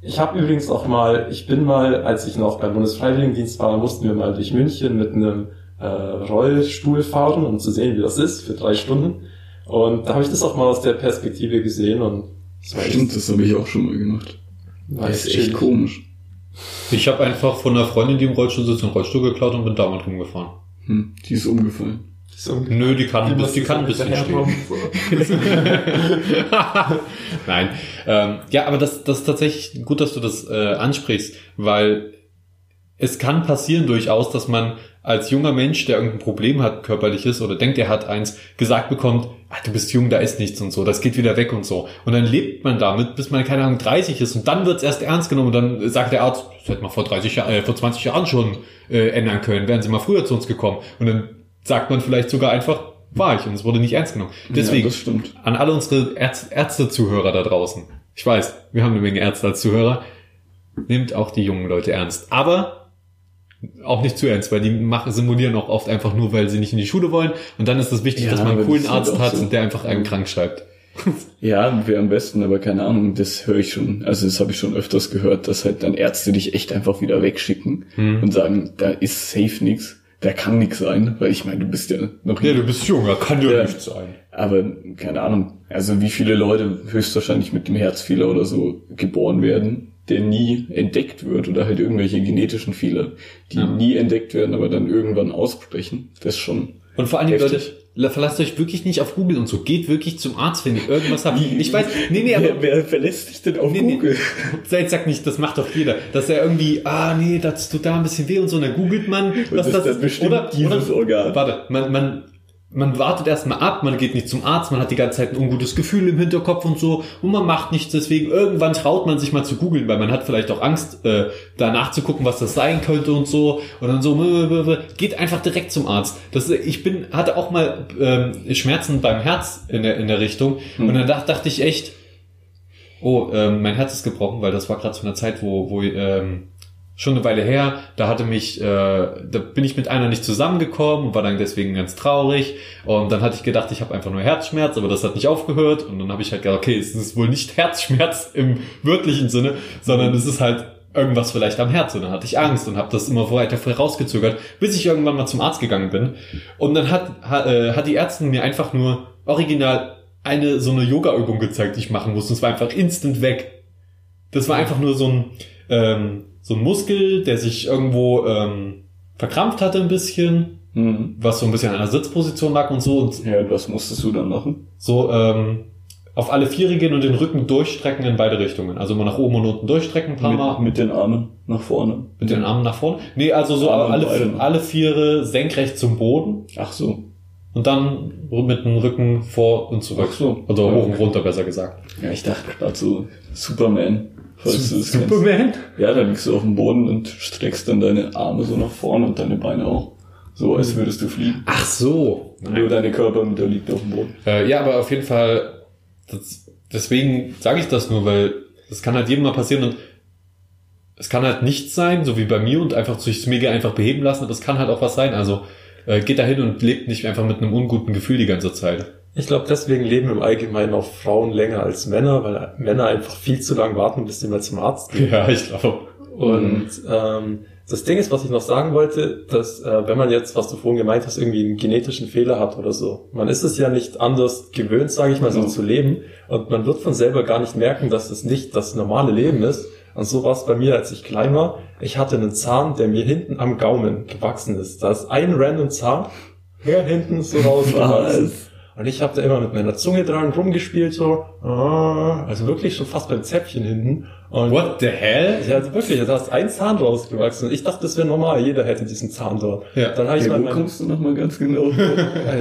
ich habe übrigens auch mal, ich bin mal, als ich noch beim Bundesfreiwilligendienst war, mussten wir mal durch München mit einem äh, Rollstuhl fahren, um zu sehen, wie das ist, für drei Stunden. Und da habe ich das auch mal aus der Perspektive gesehen und das war echt, Stimmt, das habe ich auch schon mal gemacht. war Das ist echt komisch. Ich habe einfach von einer Freundin, die im Rollstuhl sitzt, einen Rollstuhl geklaut und bin damit rumgefahren. Hm, die ist umgefallen. So, Nö, die kann, Die die, kann ein bisschen stehen. Nein. Ähm, ja, aber das, das ist tatsächlich gut, dass du das äh, ansprichst, weil es kann passieren durchaus, dass man als junger Mensch, der irgendein Problem hat, körperliches, oder denkt, er hat eins, gesagt bekommt, ah, du bist jung, da ist nichts und so, das geht wieder weg und so. Und dann lebt man damit, bis man, keine Ahnung, 30 ist und dann wird's erst ernst genommen und dann sagt der Arzt, das hätte man vor 30 Jahren, äh, vor 20 Jahren schon äh, ändern können, wären sie mal früher zu uns gekommen. Und dann sagt man vielleicht sogar einfach, war ich und es wurde nicht ernst genommen. Deswegen, Ja, das stimmt. an alle unsere Ärz- Ärzte-Zuhörer da draußen. Ich weiß, wir haben eine Menge Ärzte als Zuhörer. Nehmt auch die jungen Leute ernst. Aber auch nicht zu ernst, weil die machen, simulieren auch oft einfach nur, weil sie nicht in die Schule wollen. Und dann ist es wichtig, Ja, dass man einen coolen Arzt hat so. und der einfach einen krank schreibt. Ja, wäre am besten, aber keine Ahnung, das höre ich schon. Also das habe ich schon öfters gehört, dass halt dann Ärzte dich echt einfach wieder wegschicken Hm. und sagen, da ist safe nix, da kann nix sein, weil ich meine, du bist ja noch Ja, du bist jung, da kann Ja. nichts sein. Aber keine Ahnung, also wie viele Leute höchstwahrscheinlich mit dem Herzfehler oder so geboren werden, der nie entdeckt wird oder halt irgendwelche genetischen Fehler, die Ja. nie entdeckt werden, aber dann irgendwann ausbrechen. Das ist schon Und vor allen Dingen. Leute, verlasst euch wirklich nicht auf Google und so. Geht wirklich zum Arzt, wenn ihr irgendwas habt. Ich weiß, nee, nee, aber Wer, wer verlässt dich denn auf Nee, nee. Google? Jetzt sag nicht, das macht doch jeder. Dass er irgendwie, ah nee, das tut da ein bisschen weh und so, und dann googelt man, was das das ist bestimmt dieses Organ. Warte, man, man, man wartet erstmal ab, man geht nicht zum Arzt, man hat die ganze Zeit ein ungutes Gefühl im Hinterkopf und so. Und man macht nichts, deswegen irgendwann traut man sich mal zu googeln, weil man hat vielleicht auch Angst, äh, da nachzugucken, was das sein könnte und so. Und dann so, geht einfach direkt zum Arzt. Das, ich bin, hatte auch mal ähm, Schmerzen beim Herz in der, in der Richtung. Und dann dacht, dachte ich echt, oh, ähm, mein Herz ist gebrochen, weil das war gerade zu einer Zeit, wo, wo ähm, schon eine Weile her, da hatte mich, äh, da bin ich mit einer nicht zusammengekommen und war dann deswegen ganz traurig. Und dann hatte ich gedacht, ich habe einfach nur Herzschmerz, aber das hat nicht aufgehört. Und dann habe ich halt gedacht, okay, es ist wohl nicht Herzschmerz im wörtlichen Sinne, sondern es ist halt irgendwas vielleicht am Herz. Und dann hatte ich Angst und habe das immer weiter vorausgezögert, bis ich irgendwann mal zum Arzt gegangen bin. Und dann hat, hat, äh, hat die Ärztin mir einfach nur original eine so eine Yoga-Übung gezeigt, die ich machen musste. Und es war einfach instant weg. Das war einfach nur so ein, ähm, so ein Muskel, der sich irgendwo ähm, verkrampft hatte ein bisschen, Mhm. was so ein bisschen an der Sitzposition lag und so. Und Ja, was musstest du dann machen? so ähm, auf alle Viere gehen und den Rücken durchstrecken in beide Richtungen. Also immer nach oben und unten durchstrecken ein paar Mal. Mit, mit den Armen nach vorne. Mit den Armen nach vorne? Nee, also so Arme alle, alle Viere senkrecht zum Boden Ach so. Und dann mit dem Rücken vor und zurück. Ach so. Also hoch und runter, besser gesagt. Ja, ich dachte gerade so Superman. Falls du das kennst. Ja, da liegst du auf dem Boden und streckst dann deine Arme so nach vorne und deine Beine auch. So, als würdest du fliegen. Ach so. Nur deine Körpermitte liegt auf dem Boden. Äh, ja, aber auf jeden Fall, das, deswegen sage ich das nur, weil das kann halt jedem mal passieren und es kann halt nichts sein, so wie bei mir und einfach sich mega einfach beheben lassen, aber es kann halt auch was sein. Also äh, geht da hin und lebt nicht einfach mit einem unguten Gefühl die ganze Zeit. Ich glaube, deswegen leben im Allgemeinen auch Frauen länger als Männer, weil Männer einfach viel zu lang warten, bis sie mal zum Arzt gehen. Ja, ich glaube. Und ähm, das Ding ist, was ich noch sagen wollte, dass äh, wenn man jetzt, was du vorhin gemeint hast, irgendwie einen genetischen Fehler hat oder so, man ist es ja nicht anders gewöhnt, sage ich mal, so Mhm. zu leben und man wird von selber gar nicht merken, dass es nicht das normale Leben ist. Und so war es bei mir, als ich klein war. Ich hatte einen Zahn, der mir hinten am Gaumen gewachsen ist. Da ist ein random Zahn hier hinten so rausgewachsen. Und ich habe da immer mit meiner Zunge dran rumgespielt, so, ah, also wirklich schon fast beim Zäpfchen hinten. Und What the hell? ja, also wirklich, da ist ein Zahn rausgewachsen. Ich dachte, das wäre normal, jeder hätte diesen Zahn dort. Ja. Dann habe ich Hey, mal wo kommst du nochmal ganz genau?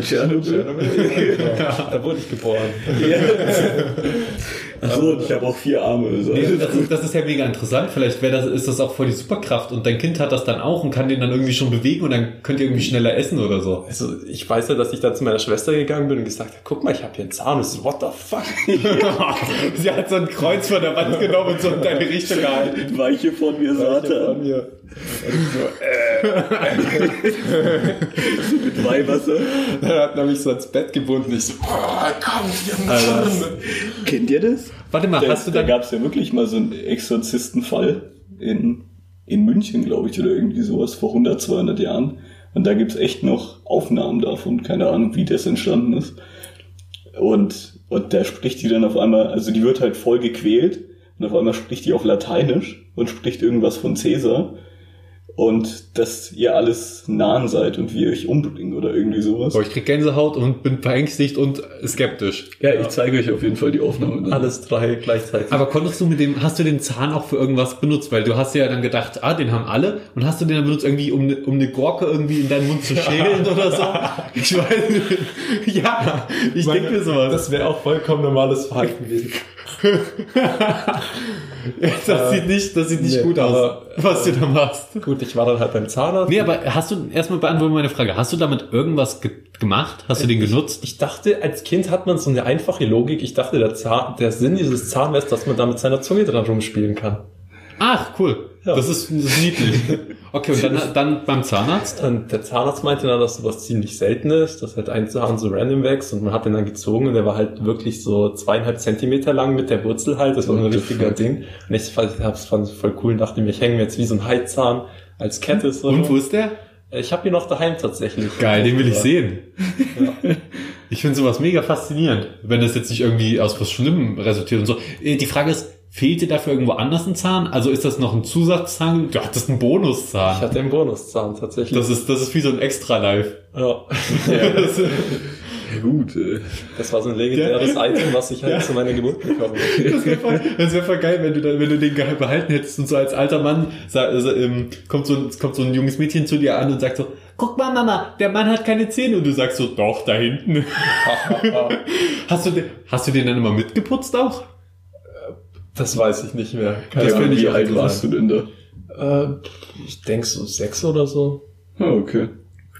Tschernobyl. Ja, da wurde ich geboren. Achso, ich habe auch vier Arme. Also. Nee, das, ist, das ist ja mega interessant. Vielleicht wäre das, ist das auch voll die Superkraft und dein Kind hat das dann auch und kann den dann irgendwie schon bewegen und dann könnt ihr irgendwie schneller essen oder so. Also ich weiß ja, dass ich dann zu meiner Schwester gegangen bin und gesagt habe, guck mal, ich habe hier einen Zahn. Und so, what the fuck? Sie hat so ein Kreuz von der Wand genommen und so in deine Richtung gehalten. Weiche von mir, Satan. mir. Mit Weihwasser. Er hat nämlich so ans Bett gebunden. Ich so, oh, komm, hier. Kennt ihr das? Warte mal, Da, hast du da dann... gab es ja wirklich mal so einen Exorzistenfall in, in München, glaube ich, oder irgendwie sowas vor 100, 200 Jahren. Und da gibt's echt noch Aufnahmen davon, keine Ahnung, wie das entstanden ist. Und, und da spricht die dann auf einmal, also die wird halt voll gequält und auf einmal spricht die auf Lateinisch und spricht irgendwas von Cäsar. Und dass ihr alles nahen seid und wir euch umbringen oder irgendwie sowas. Oh, ich krieg Gänsehaut und bin verängstigt und skeptisch. Ja, ich zeige euch auf jeden Fall die Aufnahme. dann. Alles drei gleichzeitig. Aber konntest du mit dem, hast du den Zahn auch für irgendwas benutzt? Weil du hast ja dann gedacht, ah, den haben alle. Und hast du den dann benutzt irgendwie, um, ne- um eine Gurke irgendwie in deinen Mund zu schälen oder so? Ich weiß nicht. Ja, ich denke mir sowas. das wäre auch vollkommen normales Verhalten gewesen. Das, sieht nicht, das sieht nicht Nee, gut aus, aber, was du da machst. Gut, ich war dann halt beim Zahnarzt. Nee, aber hast du, erstmal beantworten meine Frage, hast du damit irgendwas ge gemacht? Hast du den genutzt? Ich dachte, als Kind hat man so eine einfache Logik. Ich dachte, der, Zahn, der Sinn dieses Zahns ist, dass man da mit seiner Zunge dran rumspielen kann. Ach, cool. Ja. Das, ist, das ist niedlich. Okay, und dann, dann beim Zahnarzt? Und der Zahnarzt meinte dann, dass sowas ziemlich selten ist, dass halt ein Zahn so random wächst und man hat den dann gezogen und der war halt wirklich so zweieinhalb Zentimeter lang mit der Wurzel halt. Das war so ein the richtiger? Ding. Und ich fand, hab's fand ich voll cool und dachte mir, ich hänge mir jetzt wie so ein Heizahn als Kette so. Und wo ist der? Ich habe ihn noch daheim tatsächlich. Geil, den will ich sehen. Ja. Ich finde sowas mega faszinierend, wenn das jetzt nicht irgendwie aus was Schlimmem resultiert und so. Äh, Die Frage ist, fehlt dir dafür irgendwo anders ein Zahn? Also ist das noch ein Zusatzzahn? Du hattest einen Ich Bonuszahn. hatte einen Bonuszahn tatsächlich. Das ist, das ist wie so ein Extra-Life. ja. Das- Gut, äh, Das war so ein legendäres Item, was ich halt Ja. zu meiner Geburt bekommen habe. Das wäre voll, das wär voll geil, wenn du, dann, wenn du den Gehalt behalten hättest und so als alter Mann also, ähm, kommt, so, ein- kommt so ein junges Mädchen zu dir an und sagt so, guck mal Mama, der Mann hat keine Zähne und du sagst so, doch, da hinten. hast, du den, hast du den dann immer mitgeputzt auch? Das weiß ich nicht mehr. Das ja, finde ich wie alt warst du denn da? Äh, ich denke so sechs oder so. Ah, okay.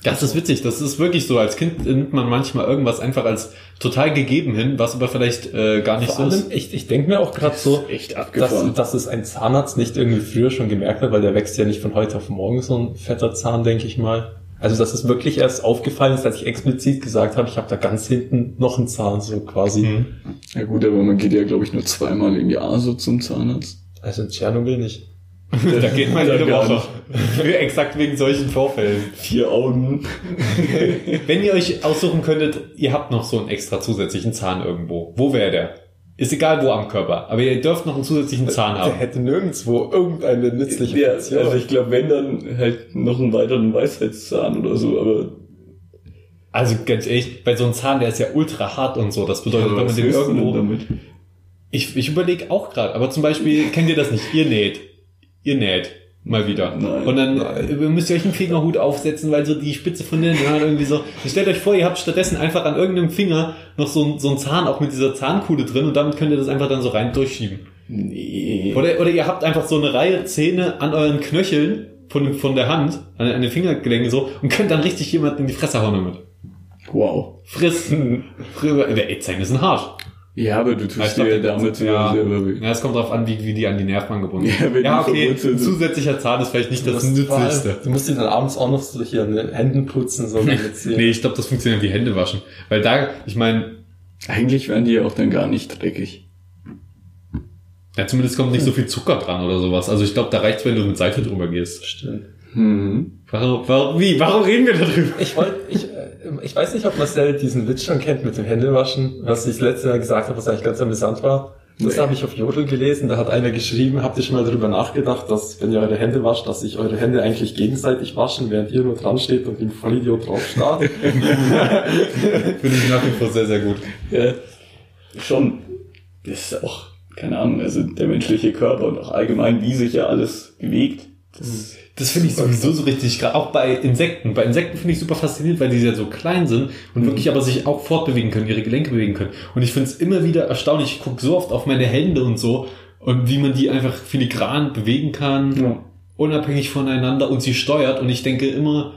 Das ist witzig, das ist wirklich so. Als Kind nimmt man manchmal irgendwas einfach als total gegeben hin, was aber vielleicht äh, gar nicht Vor so allem, ist. ich, ich denke mir auch gerade so, Echt dass, dass es ein Zahnarzt nicht irgendwie früher schon gemerkt hat, weil der wächst ja nicht von heute auf morgen so ein fetter Zahn, denke ich mal. Also dass es wirklich erst aufgefallen ist, als ich explizit gesagt habe, ich habe da ganz hinten noch einen Zahn, so quasi. Mhm. Ja gut, aber man geht ja, glaube ich, nur zweimal im Jahr so zum Zahnarzt. Also in Tschernobyl nicht. Da geht man Ja, jede Woche. Exakt wegen solchen Vorfällen. Vier Augen. Wenn ihr euch aussuchen könntet, ihr habt noch so einen extra zusätzlichen Zahn irgendwo. Wo wäre der? Ist egal wo am Körper, aber ihr dürft noch einen zusätzlichen Zahn Der haben. hätte nirgendwo irgendeine nützliche Ja, Funktion. also ich glaube, wenn dann halt noch einen weiteren Weisheitszahn oder so, aber Also ganz ehrlich, bei so einem Zahn, der ist ja ultra hart und so. Das bedeutet, wenn man den irgendwo. damit? Ich, ich überlege auch gerade, aber zum Beispiel, kennt ihr das nicht? Ihr näht. Ihr näht. Mal wieder. Nein. und dann äh, müsst ihr euch einen Fingerhut aufsetzen, weil so die Spitze von den Haaren irgendwie so. Stellt euch vor, ihr habt stattdessen einfach an irgendeinem Finger noch so, ein- so einen Zahn, auch mit dieser Zahnkuhle drin und damit könnt ihr das einfach dann so rein durchschieben. Nee. Oder, oder ihr habt einfach so eine Reihe Zähne an euren Knöcheln von, von der Hand, an, an den Fingergelenken so, und könnt dann richtig jemand in die Fresse hauen damit. Wow. Frissen. Der Ey-Zähne ist ein Arsch. Ja, aber du Ja, tust glaub, dir der- damit ja. selber weh. Ja, es kommt darauf an, wie, wie die an die Nerven angebunden Ja, sind. wenn Ja, die okay, ein zusätzlicher Zahn ist vielleicht nicht das, Nützlichste. Du musst dir dann abends auch noch so hier an den Händen putzen, so. Nee, ich glaube, das funktioniert wie Hände waschen. Weil da, ich meine, Eigentlich werden die ja auch dann gar nicht dreckig. ja, zumindest kommt nicht so viel Zucker dran oder sowas. Also ich glaube, da reicht's, wenn du mit Seife drüber gehst. Stimmt. Mhm. Warum, warum, wie? Warum reden wir darüber? Ich wollte, ich, ich weiß nicht, ob Marcel diesen Witz schon kennt mit dem Händewaschen, was ich letztes Mal gesagt habe, was eigentlich ganz amüsant war. Das Nee. habe ich auf Jodel gelesen, da hat einer geschrieben, habt ihr schon mal darüber nachgedacht, dass, wenn ihr eure Hände wascht, dass sich eure Hände eigentlich gegenseitig waschen, während ihr nur dran steht und wie ein Vollidiot drauf starrt? Finde ich nach wie vor sehr, sehr gut. Ja, schon. Das ist auch, keine Ahnung, also der menschliche Körper und auch allgemein, wie sich ja alles bewegt. Das, Das finde ich sowieso so richtig krass. Auch bei Insekten. Bei Insekten finde ich super faszinierend, weil die ja so klein sind und wirklich aber sich auch fortbewegen können, ihre Gelenke bewegen können. Und ich finde es immer wieder erstaunlich. Ich gucke so oft auf meine Hände und so und wie man die einfach filigran bewegen kann, Ja. unabhängig voneinander und sie steuert. Und ich denke immer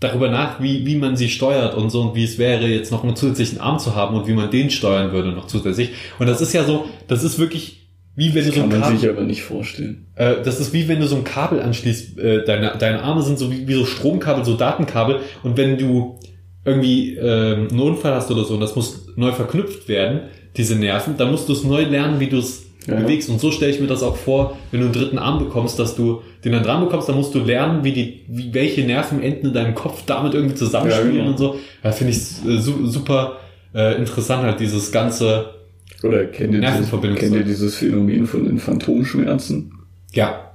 darüber nach, wie, wie man sie steuert und so und wie es wäre, jetzt noch einen zusätzlichen Arm zu haben und wie man den steuern würde noch zusätzlich. Und das ist ja so, das ist wirklich wie wenn du so kann ein man Kabel, sich aber nicht vorstellen. äh, das ist wie wenn du so ein Kabel anschließt, äh, deine, deine Arme sind so wie, wie so Stromkabel, so Datenkabel und wenn du irgendwie ähm, einen Unfall hast oder so und das muss neu verknüpft werden, diese Nerven, dann musst du es neu lernen, wie du es Ja, bewegst. Und so stelle ich mir das auch vor, wenn du einen dritten Arm bekommst, dass du den dann dran bekommst, dann musst du lernen, wie die, wie welche Nervenenden in deinem Kopf damit irgendwie zusammenspielen Ja, genau. und so. Ja, finde ich äh, su super äh, interessant halt dieses ganze, Oder kennt ihr, dieses, kennt ihr dieses Phänomen von den Phantomschmerzen? ja,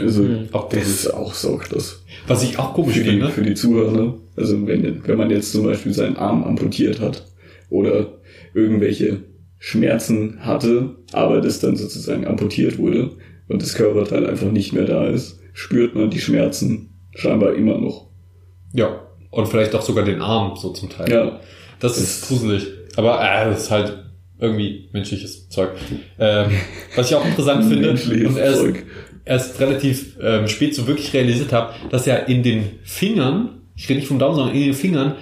Also, Mhm. auch das das, ist auch so krass. was ich auch komisch Für die, finde. für die Zuhörer. Also, wenn, wenn man jetzt zum Beispiel seinen Arm amputiert hat oder irgendwelche Schmerzen hatte, aber das dann sozusagen amputiert wurde und das Körperteil einfach nicht mehr da ist, spürt man die Schmerzen scheinbar immer noch. Ja, und vielleicht auch sogar den Arm so zum Teil. Ja, Das ist gruselig. Aber äh, das ist halt irgendwie menschliches Zeug. Ähm, was ich auch interessant finde, und erst, erst relativ ähm, spät so wirklich realisiert habe, dass ja in den Fingern, ich rede nicht vom Daumen, sondern in den Fingern,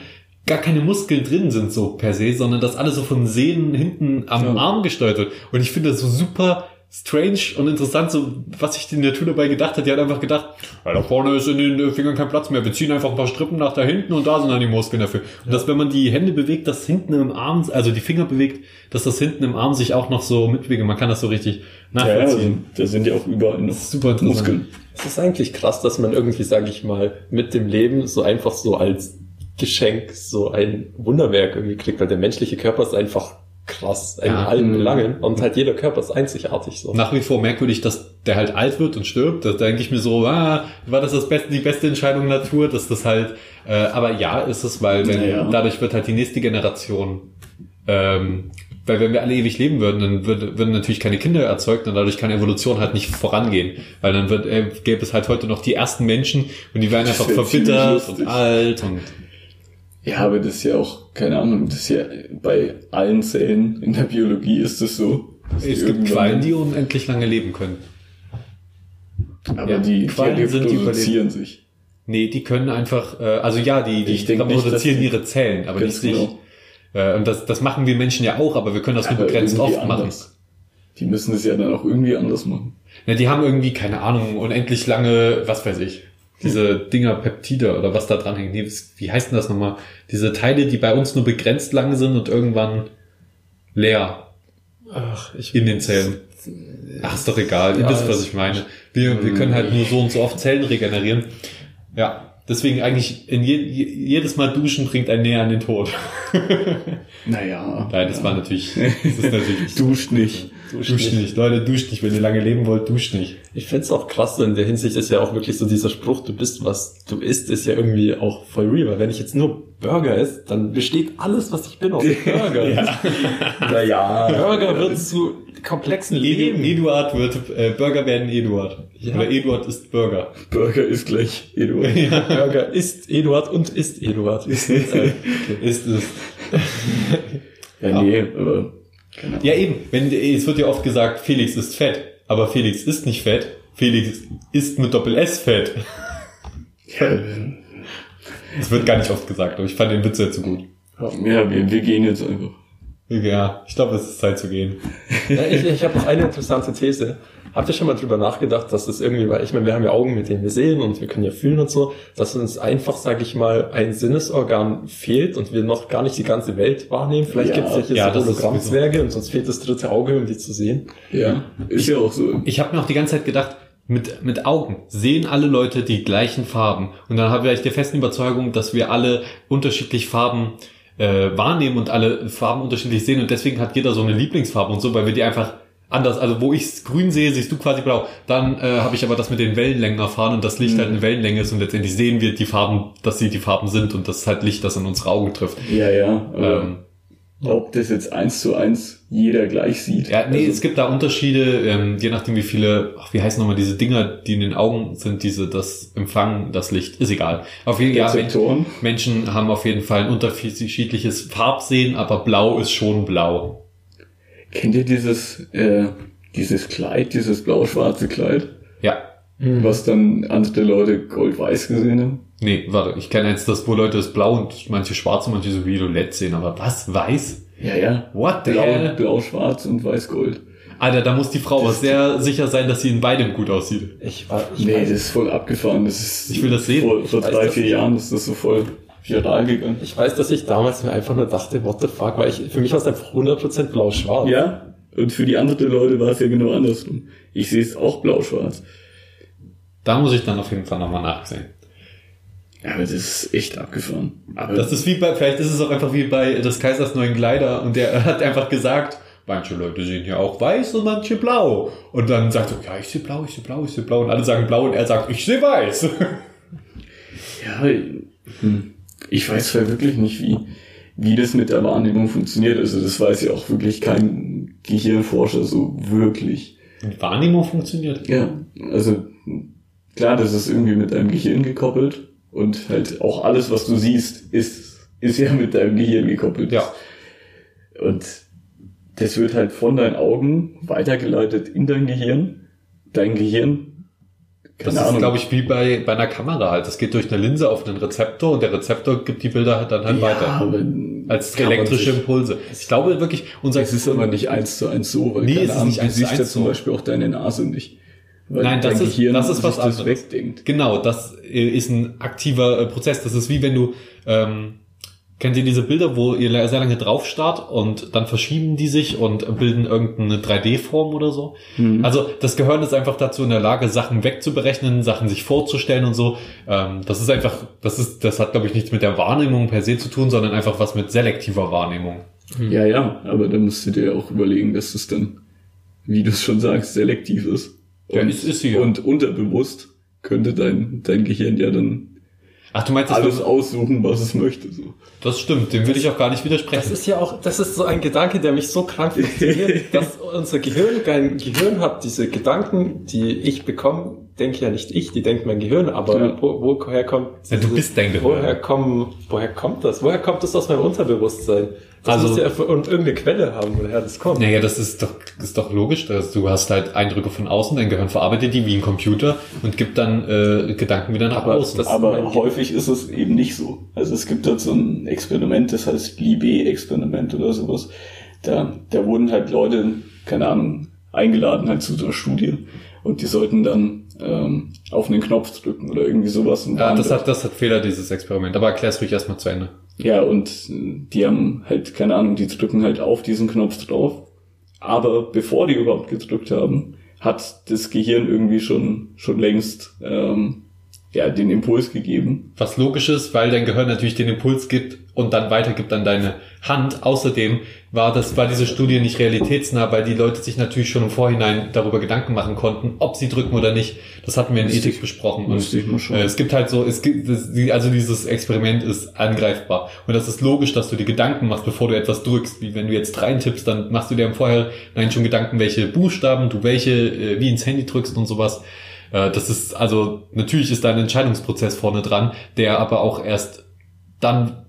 gar keine Muskeln drin sind so per se, sondern dass alles so von Sehnen hinten am Ja. Arm gesteuert wird. Und ich finde das so super strange und interessant, so was sich die Natur dabei gedacht hat. Die hat einfach gedacht, ja, da vorne ist in den äh, Fingern kein Platz mehr. Wir ziehen einfach ein paar Strippen nach da hinten und da sind dann die Muskeln dafür. Und dass wenn man die Hände bewegt, dass hinten im Arm, also die Finger bewegt, dass das hinten im Arm sich auch noch so mitbewegt. Man kann das so richtig Ja, ja, also, nachvollziehen. da sind ja auch überall noch Super interessant. Muskeln. Es ist eigentlich krass, dass man irgendwie, sage ich mal, mit dem Leben so einfach so als Geschenk so ein Wunderwerk irgendwie kriegt, weil der menschliche Körper ist einfach krass in Ja. allen Belangen und halt jeder Körper ist einzigartig so. nach wie vor merkwürdig, dass der halt alt wird und stirbt. Da denke ich mir so, ah, war das, das beste, die beste Entscheidung Natur, dass das halt, äh, aber ja, ist es, weil wenn, Naja. dadurch wird halt die nächste Generation, ähm, weil wenn wir alle ewig leben würden, dann würd, würden natürlich keine Kinder erzeugt und dadurch kann Evolution halt nicht vorangehen. Weil dann wird, äh, gäbe es halt heute noch die ersten Menschen und die wären einfach verbittert und alt und Ja, aber das ist ja auch, keine Ahnung, das ist ja bei allen Zellen in der Biologie ist es so. dass die es gibt Quallen, die unendlich lange leben können. aber ja, die, die Quallen sind die reproduzieren sich. Nee, die können einfach, äh, also ja, die, die Ich denk nicht, produzieren die- ihre Zellen, aber nicht genau. Äh, und das, das machen wir Menschen ja auch, aber wir können das nur begrenzt oft machen. anders. Die müssen es ja dann auch irgendwie anders machen. Ja, die haben irgendwie, keine Ahnung, unendlich lange, was weiß ich, diese Dinger Peptide oder was da dran hängt. Nee, Wie heißt denn das nochmal? Diese Teile, die bei uns nur begrenzt lang sind und irgendwann leer Ach, ich in den Zellen. Ach, ist doch egal. Ihr Ja, wisst, was ich meine. Wir, wir können halt nur so und so oft Zellen regenerieren. Ja, deswegen eigentlich in je, je, jedes Mal duschen bringt einen näher an den Tod. Naja. Nein, das war natürlich, das ist natürlich, Duscht nicht. Duscht nicht. Leute, duscht nicht. Wenn ihr lange leben wollt, duscht nicht. Ich find's auch krass, so in der Hinsicht ist ja auch wirklich so dieser Spruch, du bist was du isst, ist ja irgendwie auch voll real, weil wenn ich jetzt nur Burger esse, dann besteht alles, was ich bin, aus Burger. Naja. Burger wird zu komplexen Edu, Leben. Eduard wird, äh, Burger werden Eduard. Ja. Oder Eduard ist Burger. Burger ist gleich Eduard. Burger ist Eduard und ist Eduard. Ist, äh, Ist es. Ja, nee, aber. Ahnung. Ja, eben. Wenn, es wird ja oft gesagt, Felix ist fett. Aber Felix ist nicht fett. Felix ist mit Doppel S fett. Ja, Das wird gar nicht oft gesagt, aber ich fand den Witz jetzt so gut. ja wir, wir gehen jetzt einfach. Ja, ich glaube, es ist Zeit zu gehen. Ja, ich ich habe noch eine interessante These. Habt ihr schon mal drüber nachgedacht, dass das irgendwie, weil ich meine, wir haben ja Augen, mit denen wir sehen und wir können ja fühlen und so, dass uns einfach, sage ich mal, ein Sinnesorgan fehlt und wir noch gar nicht die ganze Welt wahrnehmen. Vielleicht Ja, gibt es ja hier ja, so Hologrammzwerge und sonst fehlt das dritte Auge, um die zu sehen. Ja, ist ja auch so. Ich habe mir auch die ganze Zeit gedacht, mit, mit Augen sehen alle Leute die gleichen Farben. Und dann habe ich der festen Überzeugung, dass wir alle unterschiedlich Farben äh, wahrnehmen und alle Farben unterschiedlich sehen. Und deswegen hat jeder so eine Lieblingsfarbe und so, weil wir die einfach anders, also wo ich grün sehe, siehst du quasi blau. Dann äh, habe ich aber das mit den Wellenlängen erfahren und das Licht halt eine Wellenlänge ist und letztendlich sehen wir die Farben, dass sie die Farben sind und das ist halt Licht, das in unsere Augen trifft. Ja, ja. Ähm, ob das jetzt eins zu eins jeder gleich sieht. Ja, nee, Also, es gibt da Unterschiede, ähm, je nachdem wie viele, ach, wie heißen nochmal diese Dinger, die in den Augen sind, diese, das Empfangen, das Licht, ist egal. Auf jeden Fall, ja. Menschen haben auf jeden Fall ein unterschiedliches Farbsehen, aber blau ist schon blau. Kennt ihr dieses, äh, dieses Kleid, dieses blau-schwarze Kleid, Ja. was dann andere Leute gold-weiß gesehen haben? Nee, warte, ich kenne jetzt das, wo Leute das blau und manche schwarz und manche so violett sehen, aber was? Weiß? Ja, ja. What the Blau, hell? blau-schwarz und weiß-gold. Alter, da muss die Frau aber sehr sicher sein, dass sie in beidem gut aussieht. Ich war, ich Nee, das ist voll abgefahren. Das ist, Ich will das sehen. Vor, vor drei, das vier. Jahren ist das so voll viral gegangen. ich weiß, dass ich damals mir einfach nur dachte, what the fuck, weil ich, für mich war es einfach 100% blau-schwarz. Ja, und für die anderen Leute war es ja genau andersrum. Ich sehe es auch blau-schwarz. Da muss ich dann auf jeden Fall nochmal nachsehen. Ja, aber das ist echt abgefahren. Aber Das ist wie bei, vielleicht ist es auch einfach wie bei des Kaisers neuen Kleider und der hat einfach gesagt, manche Leute sehen ja auch weiß und manche blau. Und dann sagt er, ja, ich sehe blau, ich sehe blau, ich sehe blau. Und alle sagen blau und er sagt, ich sehe weiß. ja, hm, ich weiß zwar wirklich nicht, wie, wie das mit der Wahrnehmung funktioniert. Also das weiß ja auch wirklich kein Gehirnforscher so wirklich. Die Wahrnehmung funktioniert. Ja, also klar, das ist irgendwie mit deinem Gehirn gekoppelt und halt auch alles, was du siehst, ist, ist ja mit deinem Gehirn gekoppelt. Ja. Und das wird halt von deinen Augen weitergeleitet in dein Gehirn. Dein Gehirn, Das ist, glaube ich, wie bei, bei einer Kamera halt. Das geht durch eine Linse auf einen Rezeptor und der Rezeptor gibt die Bilder dann halt ja, weiter. Als elektrische sich- Impulse. Ich glaube wirklich, unser es ist aber nicht eins zu eins so, weil Nee, keine Ahnung, nicht du siehst ja zum so. Beispiel auch deine Nase nicht. Weil Nein, das ist- Gehirn das ist was anderes. wegdenkt. Genau, das äh, ist ein aktiver äh, Prozess. Das ist wie wenn du, ähm, kennt ihr diese Bilder, wo ihr sehr lange drauf starrt und dann verschieben die sich und bilden irgendeine 3D-Form oder so? Mhm. Also das Gehirn ist einfach dazu in der Lage, Sachen wegzuberechnen, Sachen sich vorzustellen und so. Ähm, das ist einfach, das ist, das hat glaube ich nichts mit der Wahrnehmung per se zu tun, sondern einfach was mit selektiver Wahrnehmung. Ja, ja, aber da musst du dir auch überlegen, dass es dann, wie du es schon sagst, selektiv ist. Ja, und, ist- ist sie ja. und unterbewusst könnte dein, dein Gehirn ja dann Ach, du meinst, das, alles aussuchen, was es möchte. So. das stimmt, dem würde ich auch gar nicht widersprechen. Das ist ja auch, das ist so ein Gedanke, der mich so krank fasziniert, dass unser Gehirn kein Gehirn hat. Diese Gedanken, die ich bekomme, denke ja nicht ich, die denkt mein Gehirn, aber Ja. wo, woher kommt Ja, du bist dein Gehirn. Woher kommen, woher kommt das? Woher kommt das aus meinem Unterbewusstsein? Das Also- muss ja und irgendeine Quelle haben, woher das kommt. Naja, das ist doch, ist doch logisch. Dass du hast halt Eindrücke von außen, dein Gehirn verarbeitet die wie ein Computer und gibt dann äh, Gedanken wieder nach Aber außen. das- Aber häufig ist es eben nicht so. Also es gibt dort so ein Experiment, das heißt Libé-Experiment oder sowas. Da, da wurden halt Leute, keine Ahnung, eingeladen halt zu so einer Studie und die sollten dann ähm, auf einen Knopf drücken oder irgendwie sowas. und ja, das hat, das hat Fehler, dieses Experiment. Aber erklär's ruhig erstmal zu Ende. Ja, und die haben halt, keine Ahnung, die drücken halt auf diesen Knopf drauf. Aber bevor die überhaupt gedrückt haben, hat das Gehirn irgendwie schon, schon längst ähm, ja, den Impuls gegeben. Was logisch ist, weil dein Gehirn natürlich den Impuls gibt und dann weitergibt an deine Hand. Außerdem war das, war diese Studie nicht realitätsnah, weil die Leute sich natürlich schon im Vorhinein darüber Gedanken machen konnten, ob sie drücken oder nicht. Das hatten wir in Ethik besprochen. Und müsste ich mal schauen. äh, es gibt halt so, es gibt, also dieses Experiment ist angreifbar. Und das ist logisch, dass du dir Gedanken machst, bevor du etwas drückst. Wie wenn du jetzt reintippst, dann machst du dir im Vorhinein schon Gedanken, welche Buchstaben du welche, äh, wie ins Handy drückst und sowas. Äh, Das ist, also, natürlich ist da ein Entscheidungsprozess vorne dran, der aber auch erst dann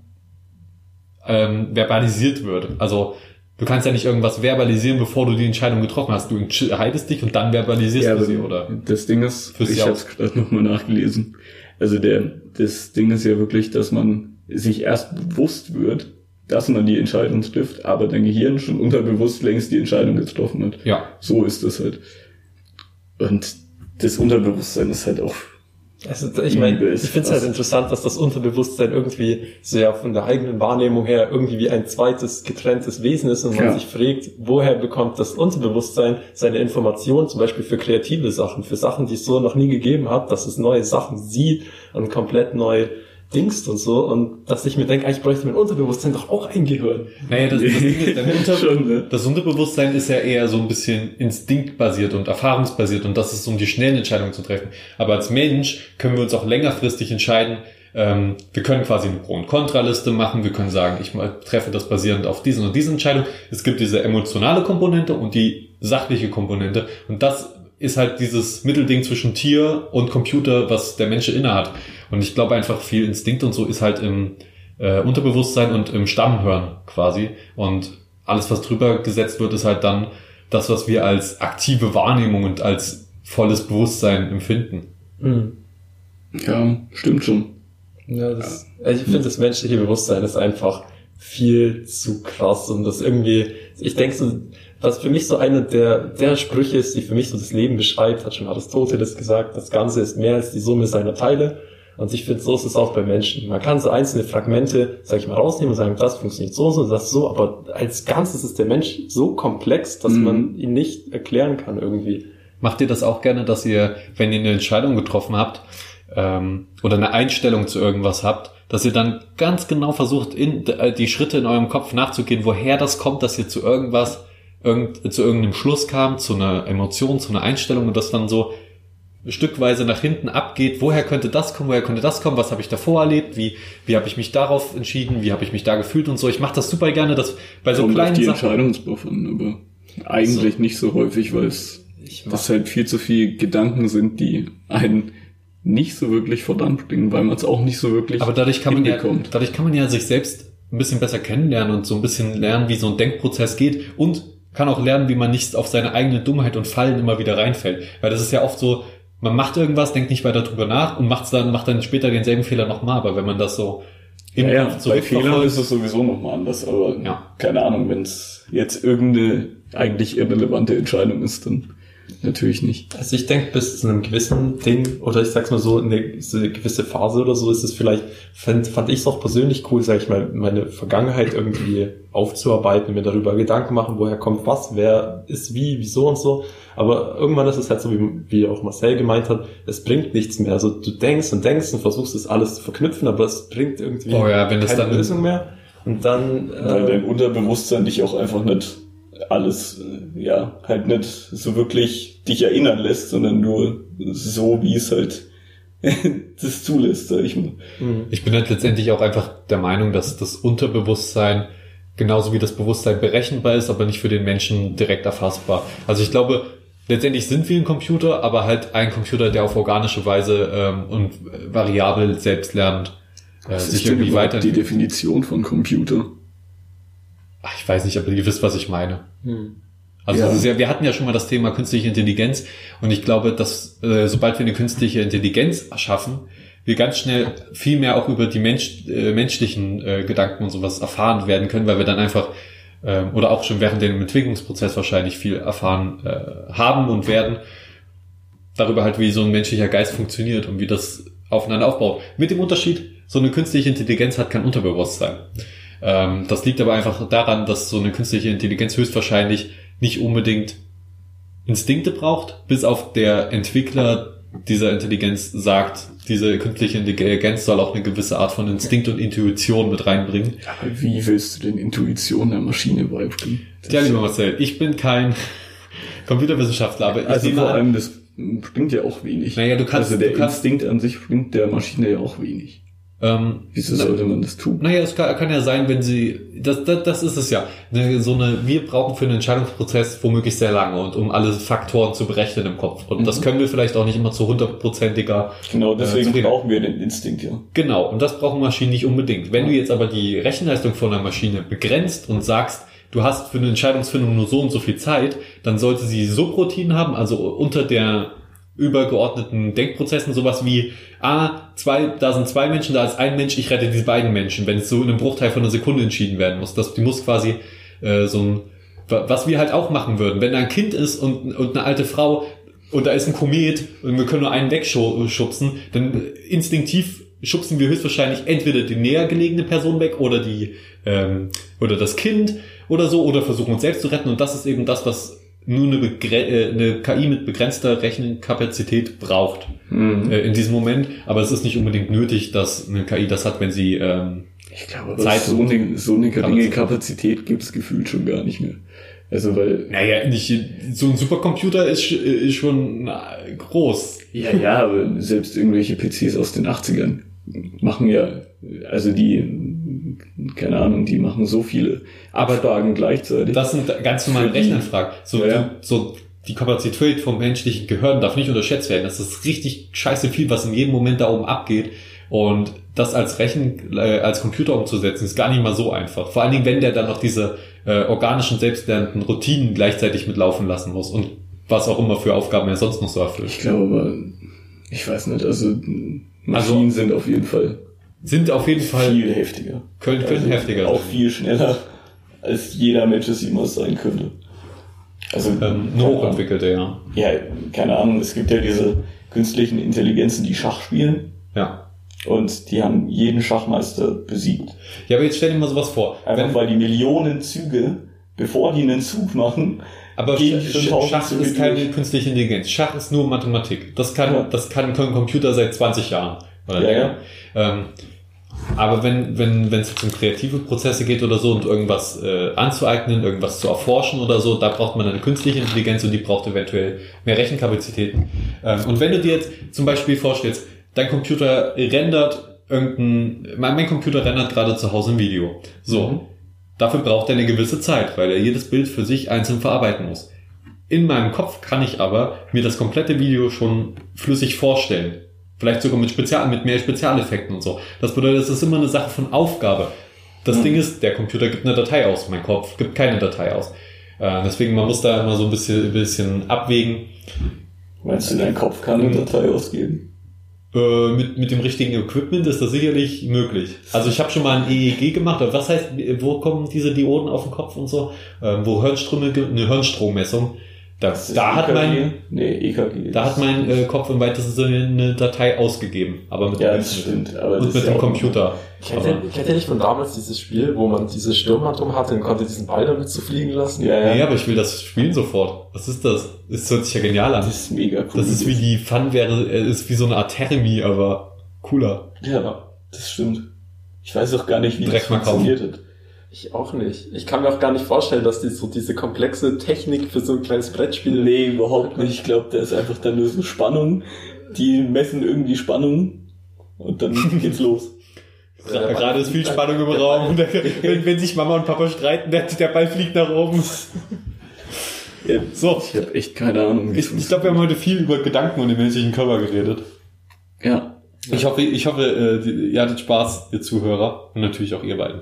ähm, verbalisiert wird. Also, du kannst ja nicht irgendwas verbalisieren, bevor du die Entscheidung getroffen hast. Du entscheidest dich und dann verbalisierst Ja, du sie, oder? das Ding ist, Fürs ich habe es gerade nochmal nachgelesen. Also der, das Ding ist ja wirklich, dass man sich erst bewusst wird, dass man die Entscheidung trifft, aber dein Gehirn schon unterbewusst längst die Entscheidung getroffen hat. Ja. So ist das halt. Und das Unterbewusstsein ist halt auch Also, ich meine, ich finde es halt interessant, dass das Unterbewusstsein irgendwie sehr von der eigenen Wahrnehmung her irgendwie wie ein zweites getrenntes Wesen ist und man Ja. sich fragt, woher bekommt das Unterbewusstsein seine Informationen, zum Beispiel für kreative Sachen, für Sachen, die es so noch nie gegeben hat, dass es neue Sachen sieht und komplett neu dingst und so und dass ich mir denke, eigentlich bräuchte mein Unterbewusstsein doch auch ein Gehirn. Naja, das, das, Unter Schon, ne? das Unterbewusstsein ist ja eher so ein bisschen instinktbasiert und erfahrungsbasiert und das ist, um die schnellen Entscheidungen zu treffen. Aber als Mensch können wir uns auch längerfristig entscheiden. Ähm, wir können quasi eine Pro- und Kontraliste machen. Wir können sagen, ich treffe das basierend auf diesen und diesen Entscheidung. Es gibt diese emotionale Komponente und die sachliche Komponente. Und das ist halt dieses Mittelding zwischen Tier und Computer, was der Mensch innehat. Und ich glaube einfach viel Instinkt und so ist halt im äh, Unterbewusstsein und im Stammhirn quasi. Und alles, was drüber gesetzt wird, ist halt dann das, was wir als aktive Wahrnehmung und als volles Bewusstsein empfinden. Ja, stimmt schon. Ja, das, also ich finde, das menschliche Bewusstsein ist einfach viel zu krass und das irgendwie, ich denke so, was für mich so eine der, der Sprüche ist, die für mich so das Leben beschreibt, hat schon Aristoteles gesagt, das Ganze ist mehr als die Summe seiner Teile. Und ich finde, so ist es auch bei Menschen. Man kann so einzelne Fragmente, sag ich mal, rausnehmen und sagen, das funktioniert so so, das so, aber als Ganzes ist der Mensch so komplex, dass Mhm. man ihn nicht erklären kann irgendwie. Macht ihr das auch gerne, dass ihr, wenn ihr eine Entscheidung getroffen habt ähm, oder eine Einstellung zu irgendwas habt, dass ihr dann ganz genau versucht, in, äh, die Schritte in eurem Kopf nachzugehen, woher das kommt, dass ihr zu irgendwas, irgend, zu irgendeinem Schluss kam, zu einer Emotion, zu einer Einstellung und das dann so stückweise nach hinten abgeht, woher könnte das kommen, woher könnte das kommen, was habe ich davor erlebt, wie, wie habe ich mich darauf entschieden, wie habe ich mich da gefühlt und so. Ich mache das super gerne, dass bei so auf kleinen die Sachen. An, aber eigentlich nicht so häufig, weil es das halt viel zu viel Gedanken sind, die einen nicht so wirklich verdammt bringen, weil man es auch nicht so wirklich Aber dadurch kann man ja, dadurch kann man ja sich selbst ein bisschen besser kennenlernen und so ein bisschen lernen, wie so ein Denkprozess geht und kann auch lernen, wie man nicht auf seine eigene Dummheit und Fallen immer wieder reinfällt. Weil das ist ja oft so, man macht irgendwas, denkt nicht weiter drüber nach und macht's dann, macht dann später denselben Fehler nochmal. Aber wenn man das so im Ja, ja, bei Fehlern ist es sowieso nochmal anders, aber Ja. keine Ahnung, wenn es jetzt irgendeine eigentlich irrelevante Entscheidung ist, dann natürlich nicht. Also ich denke, bis zu einem gewissen Ding, oder ich sag's mal so, eine, so eine gewisse Phase oder so, ist es vielleicht, fand, fand ich es auch persönlich cool, sag ich mal, meine Vergangenheit irgendwie aufzuarbeiten, mir darüber Gedanken machen, woher kommt was, wer ist wie, wieso und so. Aber irgendwann ist es halt so, wie, wie auch Marcel gemeint hat, es bringt nichts mehr. Also du denkst und denkst und versuchst es alles zu verknüpfen, aber es bringt irgendwie Oh ja, keine dann- Lösung mehr. Und dann, Weil äh, dein Unterbewusstsein dich auch einfach nicht alles, ja, halt nicht so wirklich dich erinnern lässt, sondern nur so, wie es halt das zulässt, sag ich mal. Ich bin halt letztendlich auch einfach der Meinung, dass das Unterbewusstsein genauso wie das Bewusstsein berechenbar ist, aber nicht für den Menschen direkt erfassbar. Also ich glaube, letztendlich sind wir ein Computer, aber halt ein Computer, der auf organische Weise ähm, und variabel selbst lernt, äh, Das sich ist denn irgendwie überhaupt die. Definition von Computer. Ach, Ich weiß nicht, aber ihr wisst, was ich meine. hm. Also Ja. ja, wir hatten ja schon mal das Thema künstliche Intelligenz und ich glaube, dass äh, sobald wir eine künstliche Intelligenz erschaffen, wir ganz schnell viel mehr auch über die Mensch, äh, menschlichen äh, Gedanken und sowas erfahren werden können, weil wir dann einfach ähm, oder auch schon während dem Entwicklungsprozess wahrscheinlich viel erfahren äh, haben und werden darüber halt, wie so ein menschlicher Geist funktioniert und wie das aufeinander aufbaut. Mit dem Unterschied, so eine künstliche Intelligenz hat kein Unterbewusstsein. Ähm, das liegt aber einfach daran, dass so eine künstliche Intelligenz höchstwahrscheinlich nicht unbedingt Instinkte braucht, bis auf der Entwickler dieser Intelligenz sagt, diese künstliche Intelligenz soll auch eine gewisse Art von Instinkt und Intuition mit reinbringen. Aber wie willst du denn Intuition der Maschine beibringen? Das Ja, lieber Marcel, ich bin kein Computerwissenschaftler, aber ich also vor allem, das bringt ja auch wenig. Naja, du kannst- also der kannst- Instinkt an sich bringt der Maschine ja auch wenig. Ähm, Wieso sollte man das tun? Naja, es kann, kann ja sein, wenn sie, das, das, das ist es ja. Ne, So eine, wir brauchen für einen Entscheidungsprozess womöglich sehr lange und um alle Faktoren zu berechnen im Kopf. Und das können wir vielleicht auch nicht immer zu hundertprozentiger. Genau, deswegen zufrieden. brauchen wir den Instinkt, ja. Genau, und das brauchen Maschinen nicht unbedingt. Wenn du jetzt aber die Rechenleistung von einer Maschine begrenzt und sagst, du hast für eine Entscheidungsfindung nur so und so viel Zeit, dann sollte sie Subroutinen haben, also unter der übergeordneten Denkprozessen sowas wie, ah, zwei, da sind zwei Menschen, da ist ein Mensch, ich rette diese beiden Menschen, wenn es so in einem Bruchteil von einer Sekunde entschieden werden muss. Das, die muss quasi äh, so ein, wa- was wir halt auch machen würden, wenn da ein Kind ist und, und eine alte Frau und da ist ein Komet und wir können nur einen wegschubsen, dann instinktiv schubsen wir höchstwahrscheinlich entweder die näher gelegene Person weg oder die ähm, oder das Kind oder so oder versuchen uns selbst zu retten und das ist eben das, was nur eine, begre äh, eine KI mit begrenzter Rechenkapazität braucht Mhm. äh, in diesem Moment, aber es ist nicht unbedingt nötig, dass eine KI das hat, wenn sie ähm, Ich glaube, Zeit so eine, so eine geringe Kapazität. Kapazität gibt es gefühlt schon gar nicht mehr. Also weil, naja, nicht so ein Supercomputer ist, sch- ist schon äh, groß. ja, ja, aber selbst irgendwelche PCs aus den 80ern machen ja, also die, keine Ahnung, die machen so viele Abfragen gleichzeitig. Das sind ganz normale Rechenanfragen. So, Ja, so die Kapazität vom menschlichen Gehirn darf nicht unterschätzt werden. Das ist richtig scheiße viel, was in jedem Moment da oben abgeht. Und das als Rechen, äh, als Computer umzusetzen, ist gar nicht mal so einfach. Vor allen Dingen, wenn der dann noch diese äh, organischen, selbstlernenden Routinen gleichzeitig mitlaufen lassen muss und was auch immer für Aufgaben er sonst noch so erfüllt. Ich glaube aber, ich weiß nicht, also Maschinen Also- sind auf jeden Fall Sind auf jeden Fall, viel heftiger. können, können Also heftiger Auch sein. viel schneller, als jeder Mensch es jemals sein könnte. Also, Ähm, Ahnung. hochentwickelte, ja. ja, keine Ahnung, es gibt ja diese künstlichen Intelligenzen, die Schach spielen Ja. und die haben jeden Schachmeister besiegt. Ja, aber jetzt stell dir mal sowas vor. Einfach Wenn, weil die Millionen Züge, bevor die einen Zug machen, Aber gehen Sch schon Schach Züge ist keine durch. künstliche Intelligenz. Schach ist nur Mathematik. Das kann, Ja. das kann, können Computer seit 20 Jahren oder länger. Ähm, aber wenn wenn wenn es jetzt um kreative Prozesse geht oder so und irgendwas äh, anzueignen, irgendwas zu erforschen oder so, da braucht man eine künstliche Intelligenz und die braucht eventuell mehr Rechenkapazitäten. Ähm, und wenn du dir jetzt zum Beispiel vorstellst, dein Computer rendert irgendein, mein, mein Computer rendert gerade zu Hause ein Video. So. Mhm. Dafür braucht er eine gewisse Zeit, weil er jedes Bild für sich einzeln verarbeiten muss. In meinem Kopf kann ich aber mir das komplette Video schon flüssig vorstellen. Vielleicht sogar mit Spezial, mit mehr Spezialeffekten und so. Das bedeutet, es ist immer eine Sache von Aufgabe. Das Mhm. Ding ist, der Computer gibt eine Datei aus, mein Kopf gibt keine Datei aus. Äh, deswegen, man muss da immer so ein bisschen, ein bisschen abwägen. meinst du, dein Kopf kann eine Datei ausgeben? Äh, mit, mit dem richtigen Equipment ist das sicherlich möglich. Also ich habe schon mal ein EEG gemacht, aber was heißt, wo kommen diese Dioden auf den Kopf und so? Ähm, wo Hirnströme, eine Hirnstrommessung. Da, Das da hat EKG? mein, Nee, EKG. da hat mein äh, Kopf im weitesten Sinne eine Datei ausgegeben. Aber mit Ja, dem stimmt. Aber das Und mit dem Computer. Kennt Aber, ihr, kennt ihr nicht von damals dieses Spiel, wo man diese Stirnband hatte und konnte diesen Ball damit zu fliegen lassen? Ja, ja. nee, aber ich will das spielen sofort. Was ist das? Das hört sich ja genial an. Das ist mega cool. Das ist wie die Fun wäre, äh, ist wie so eine Art Thermie, aber cooler. Ja, das stimmt. Ich weiß auch gar nicht, wie Direkt das funktioniert hat. Ich auch nicht. Ich kann mir auch gar nicht vorstellen, dass die so diese komplexe Technik für so ein kleines Brettspiel. Nee, überhaupt nicht. Ich glaube, da ist einfach dann nur so Spannung. Die messen irgendwie Spannung und dann geht's los. Gra- Gerade ist viel Spannung im Raum. Und der- wenn, wenn sich Mama und Papa streiten, der, der Ball fliegt nach oben. Ja, So, Ich habe echt keine Ahnung. ich, ich glaube, wir haben heute viel über Gedanken und den menschlichen Körper geredet. Ja. Ich hoffe, ich hoffe, äh, ihr hattet Spaß, ihr Zuhörer. Und natürlich auch ihr beiden.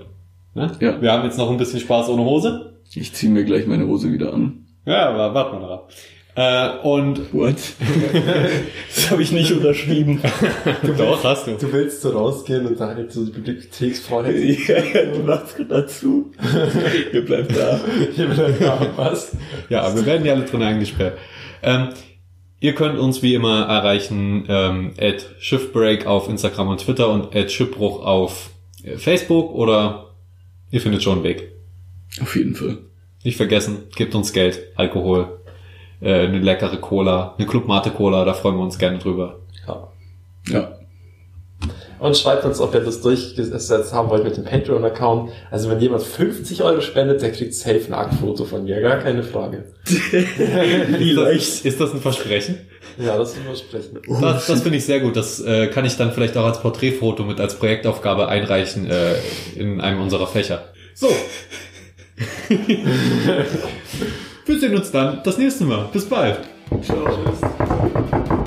Ne? Ja. Wir haben jetzt noch ein bisschen Spaß ohne Hose. Ich ziehe mir gleich meine Hose wieder an. Ja, aber warten wir noch ab. Äh, und What? das habe ich nicht unterschrieben. doch, hast du. Du willst so rausgehen und da halt so die Bibliotheksfrau hätte. ja, du machst dazu. Ihr bleibt da. was? Ja, wir werden ja alle drin eingesperrt. Ähm, ihr könnt uns wie immer erreichen ähm, at Shiftbreak auf Instagram und Twitter und at Schiffbruch auf äh, Facebook oder ihr findet schon einen Weg. Auf jeden Fall. Nicht vergessen, gebt uns Geld, Alkohol, äh, eine leckere Cola, eine Club Mate Cola, da freuen wir uns gerne drüber. Ja. Ja. Und schreibt uns, ob ihr das durchgesetzt haben wollt mit dem Patreon-Account. Also wenn jemand 50 Euro spendet, der kriegt safe ein Aktfoto von mir, gar keine Frage. Vielleicht. Ist das ein Versprechen? Ja, das Versprechen. Das, das finde ich sehr gut. Das äh, kann ich dann vielleicht auch als Porträtfoto mit als Projektaufgabe einreichen äh, in einem unserer Fächer. So. Wir sehen uns dann das nächste Mal. Bis bald. Ciao.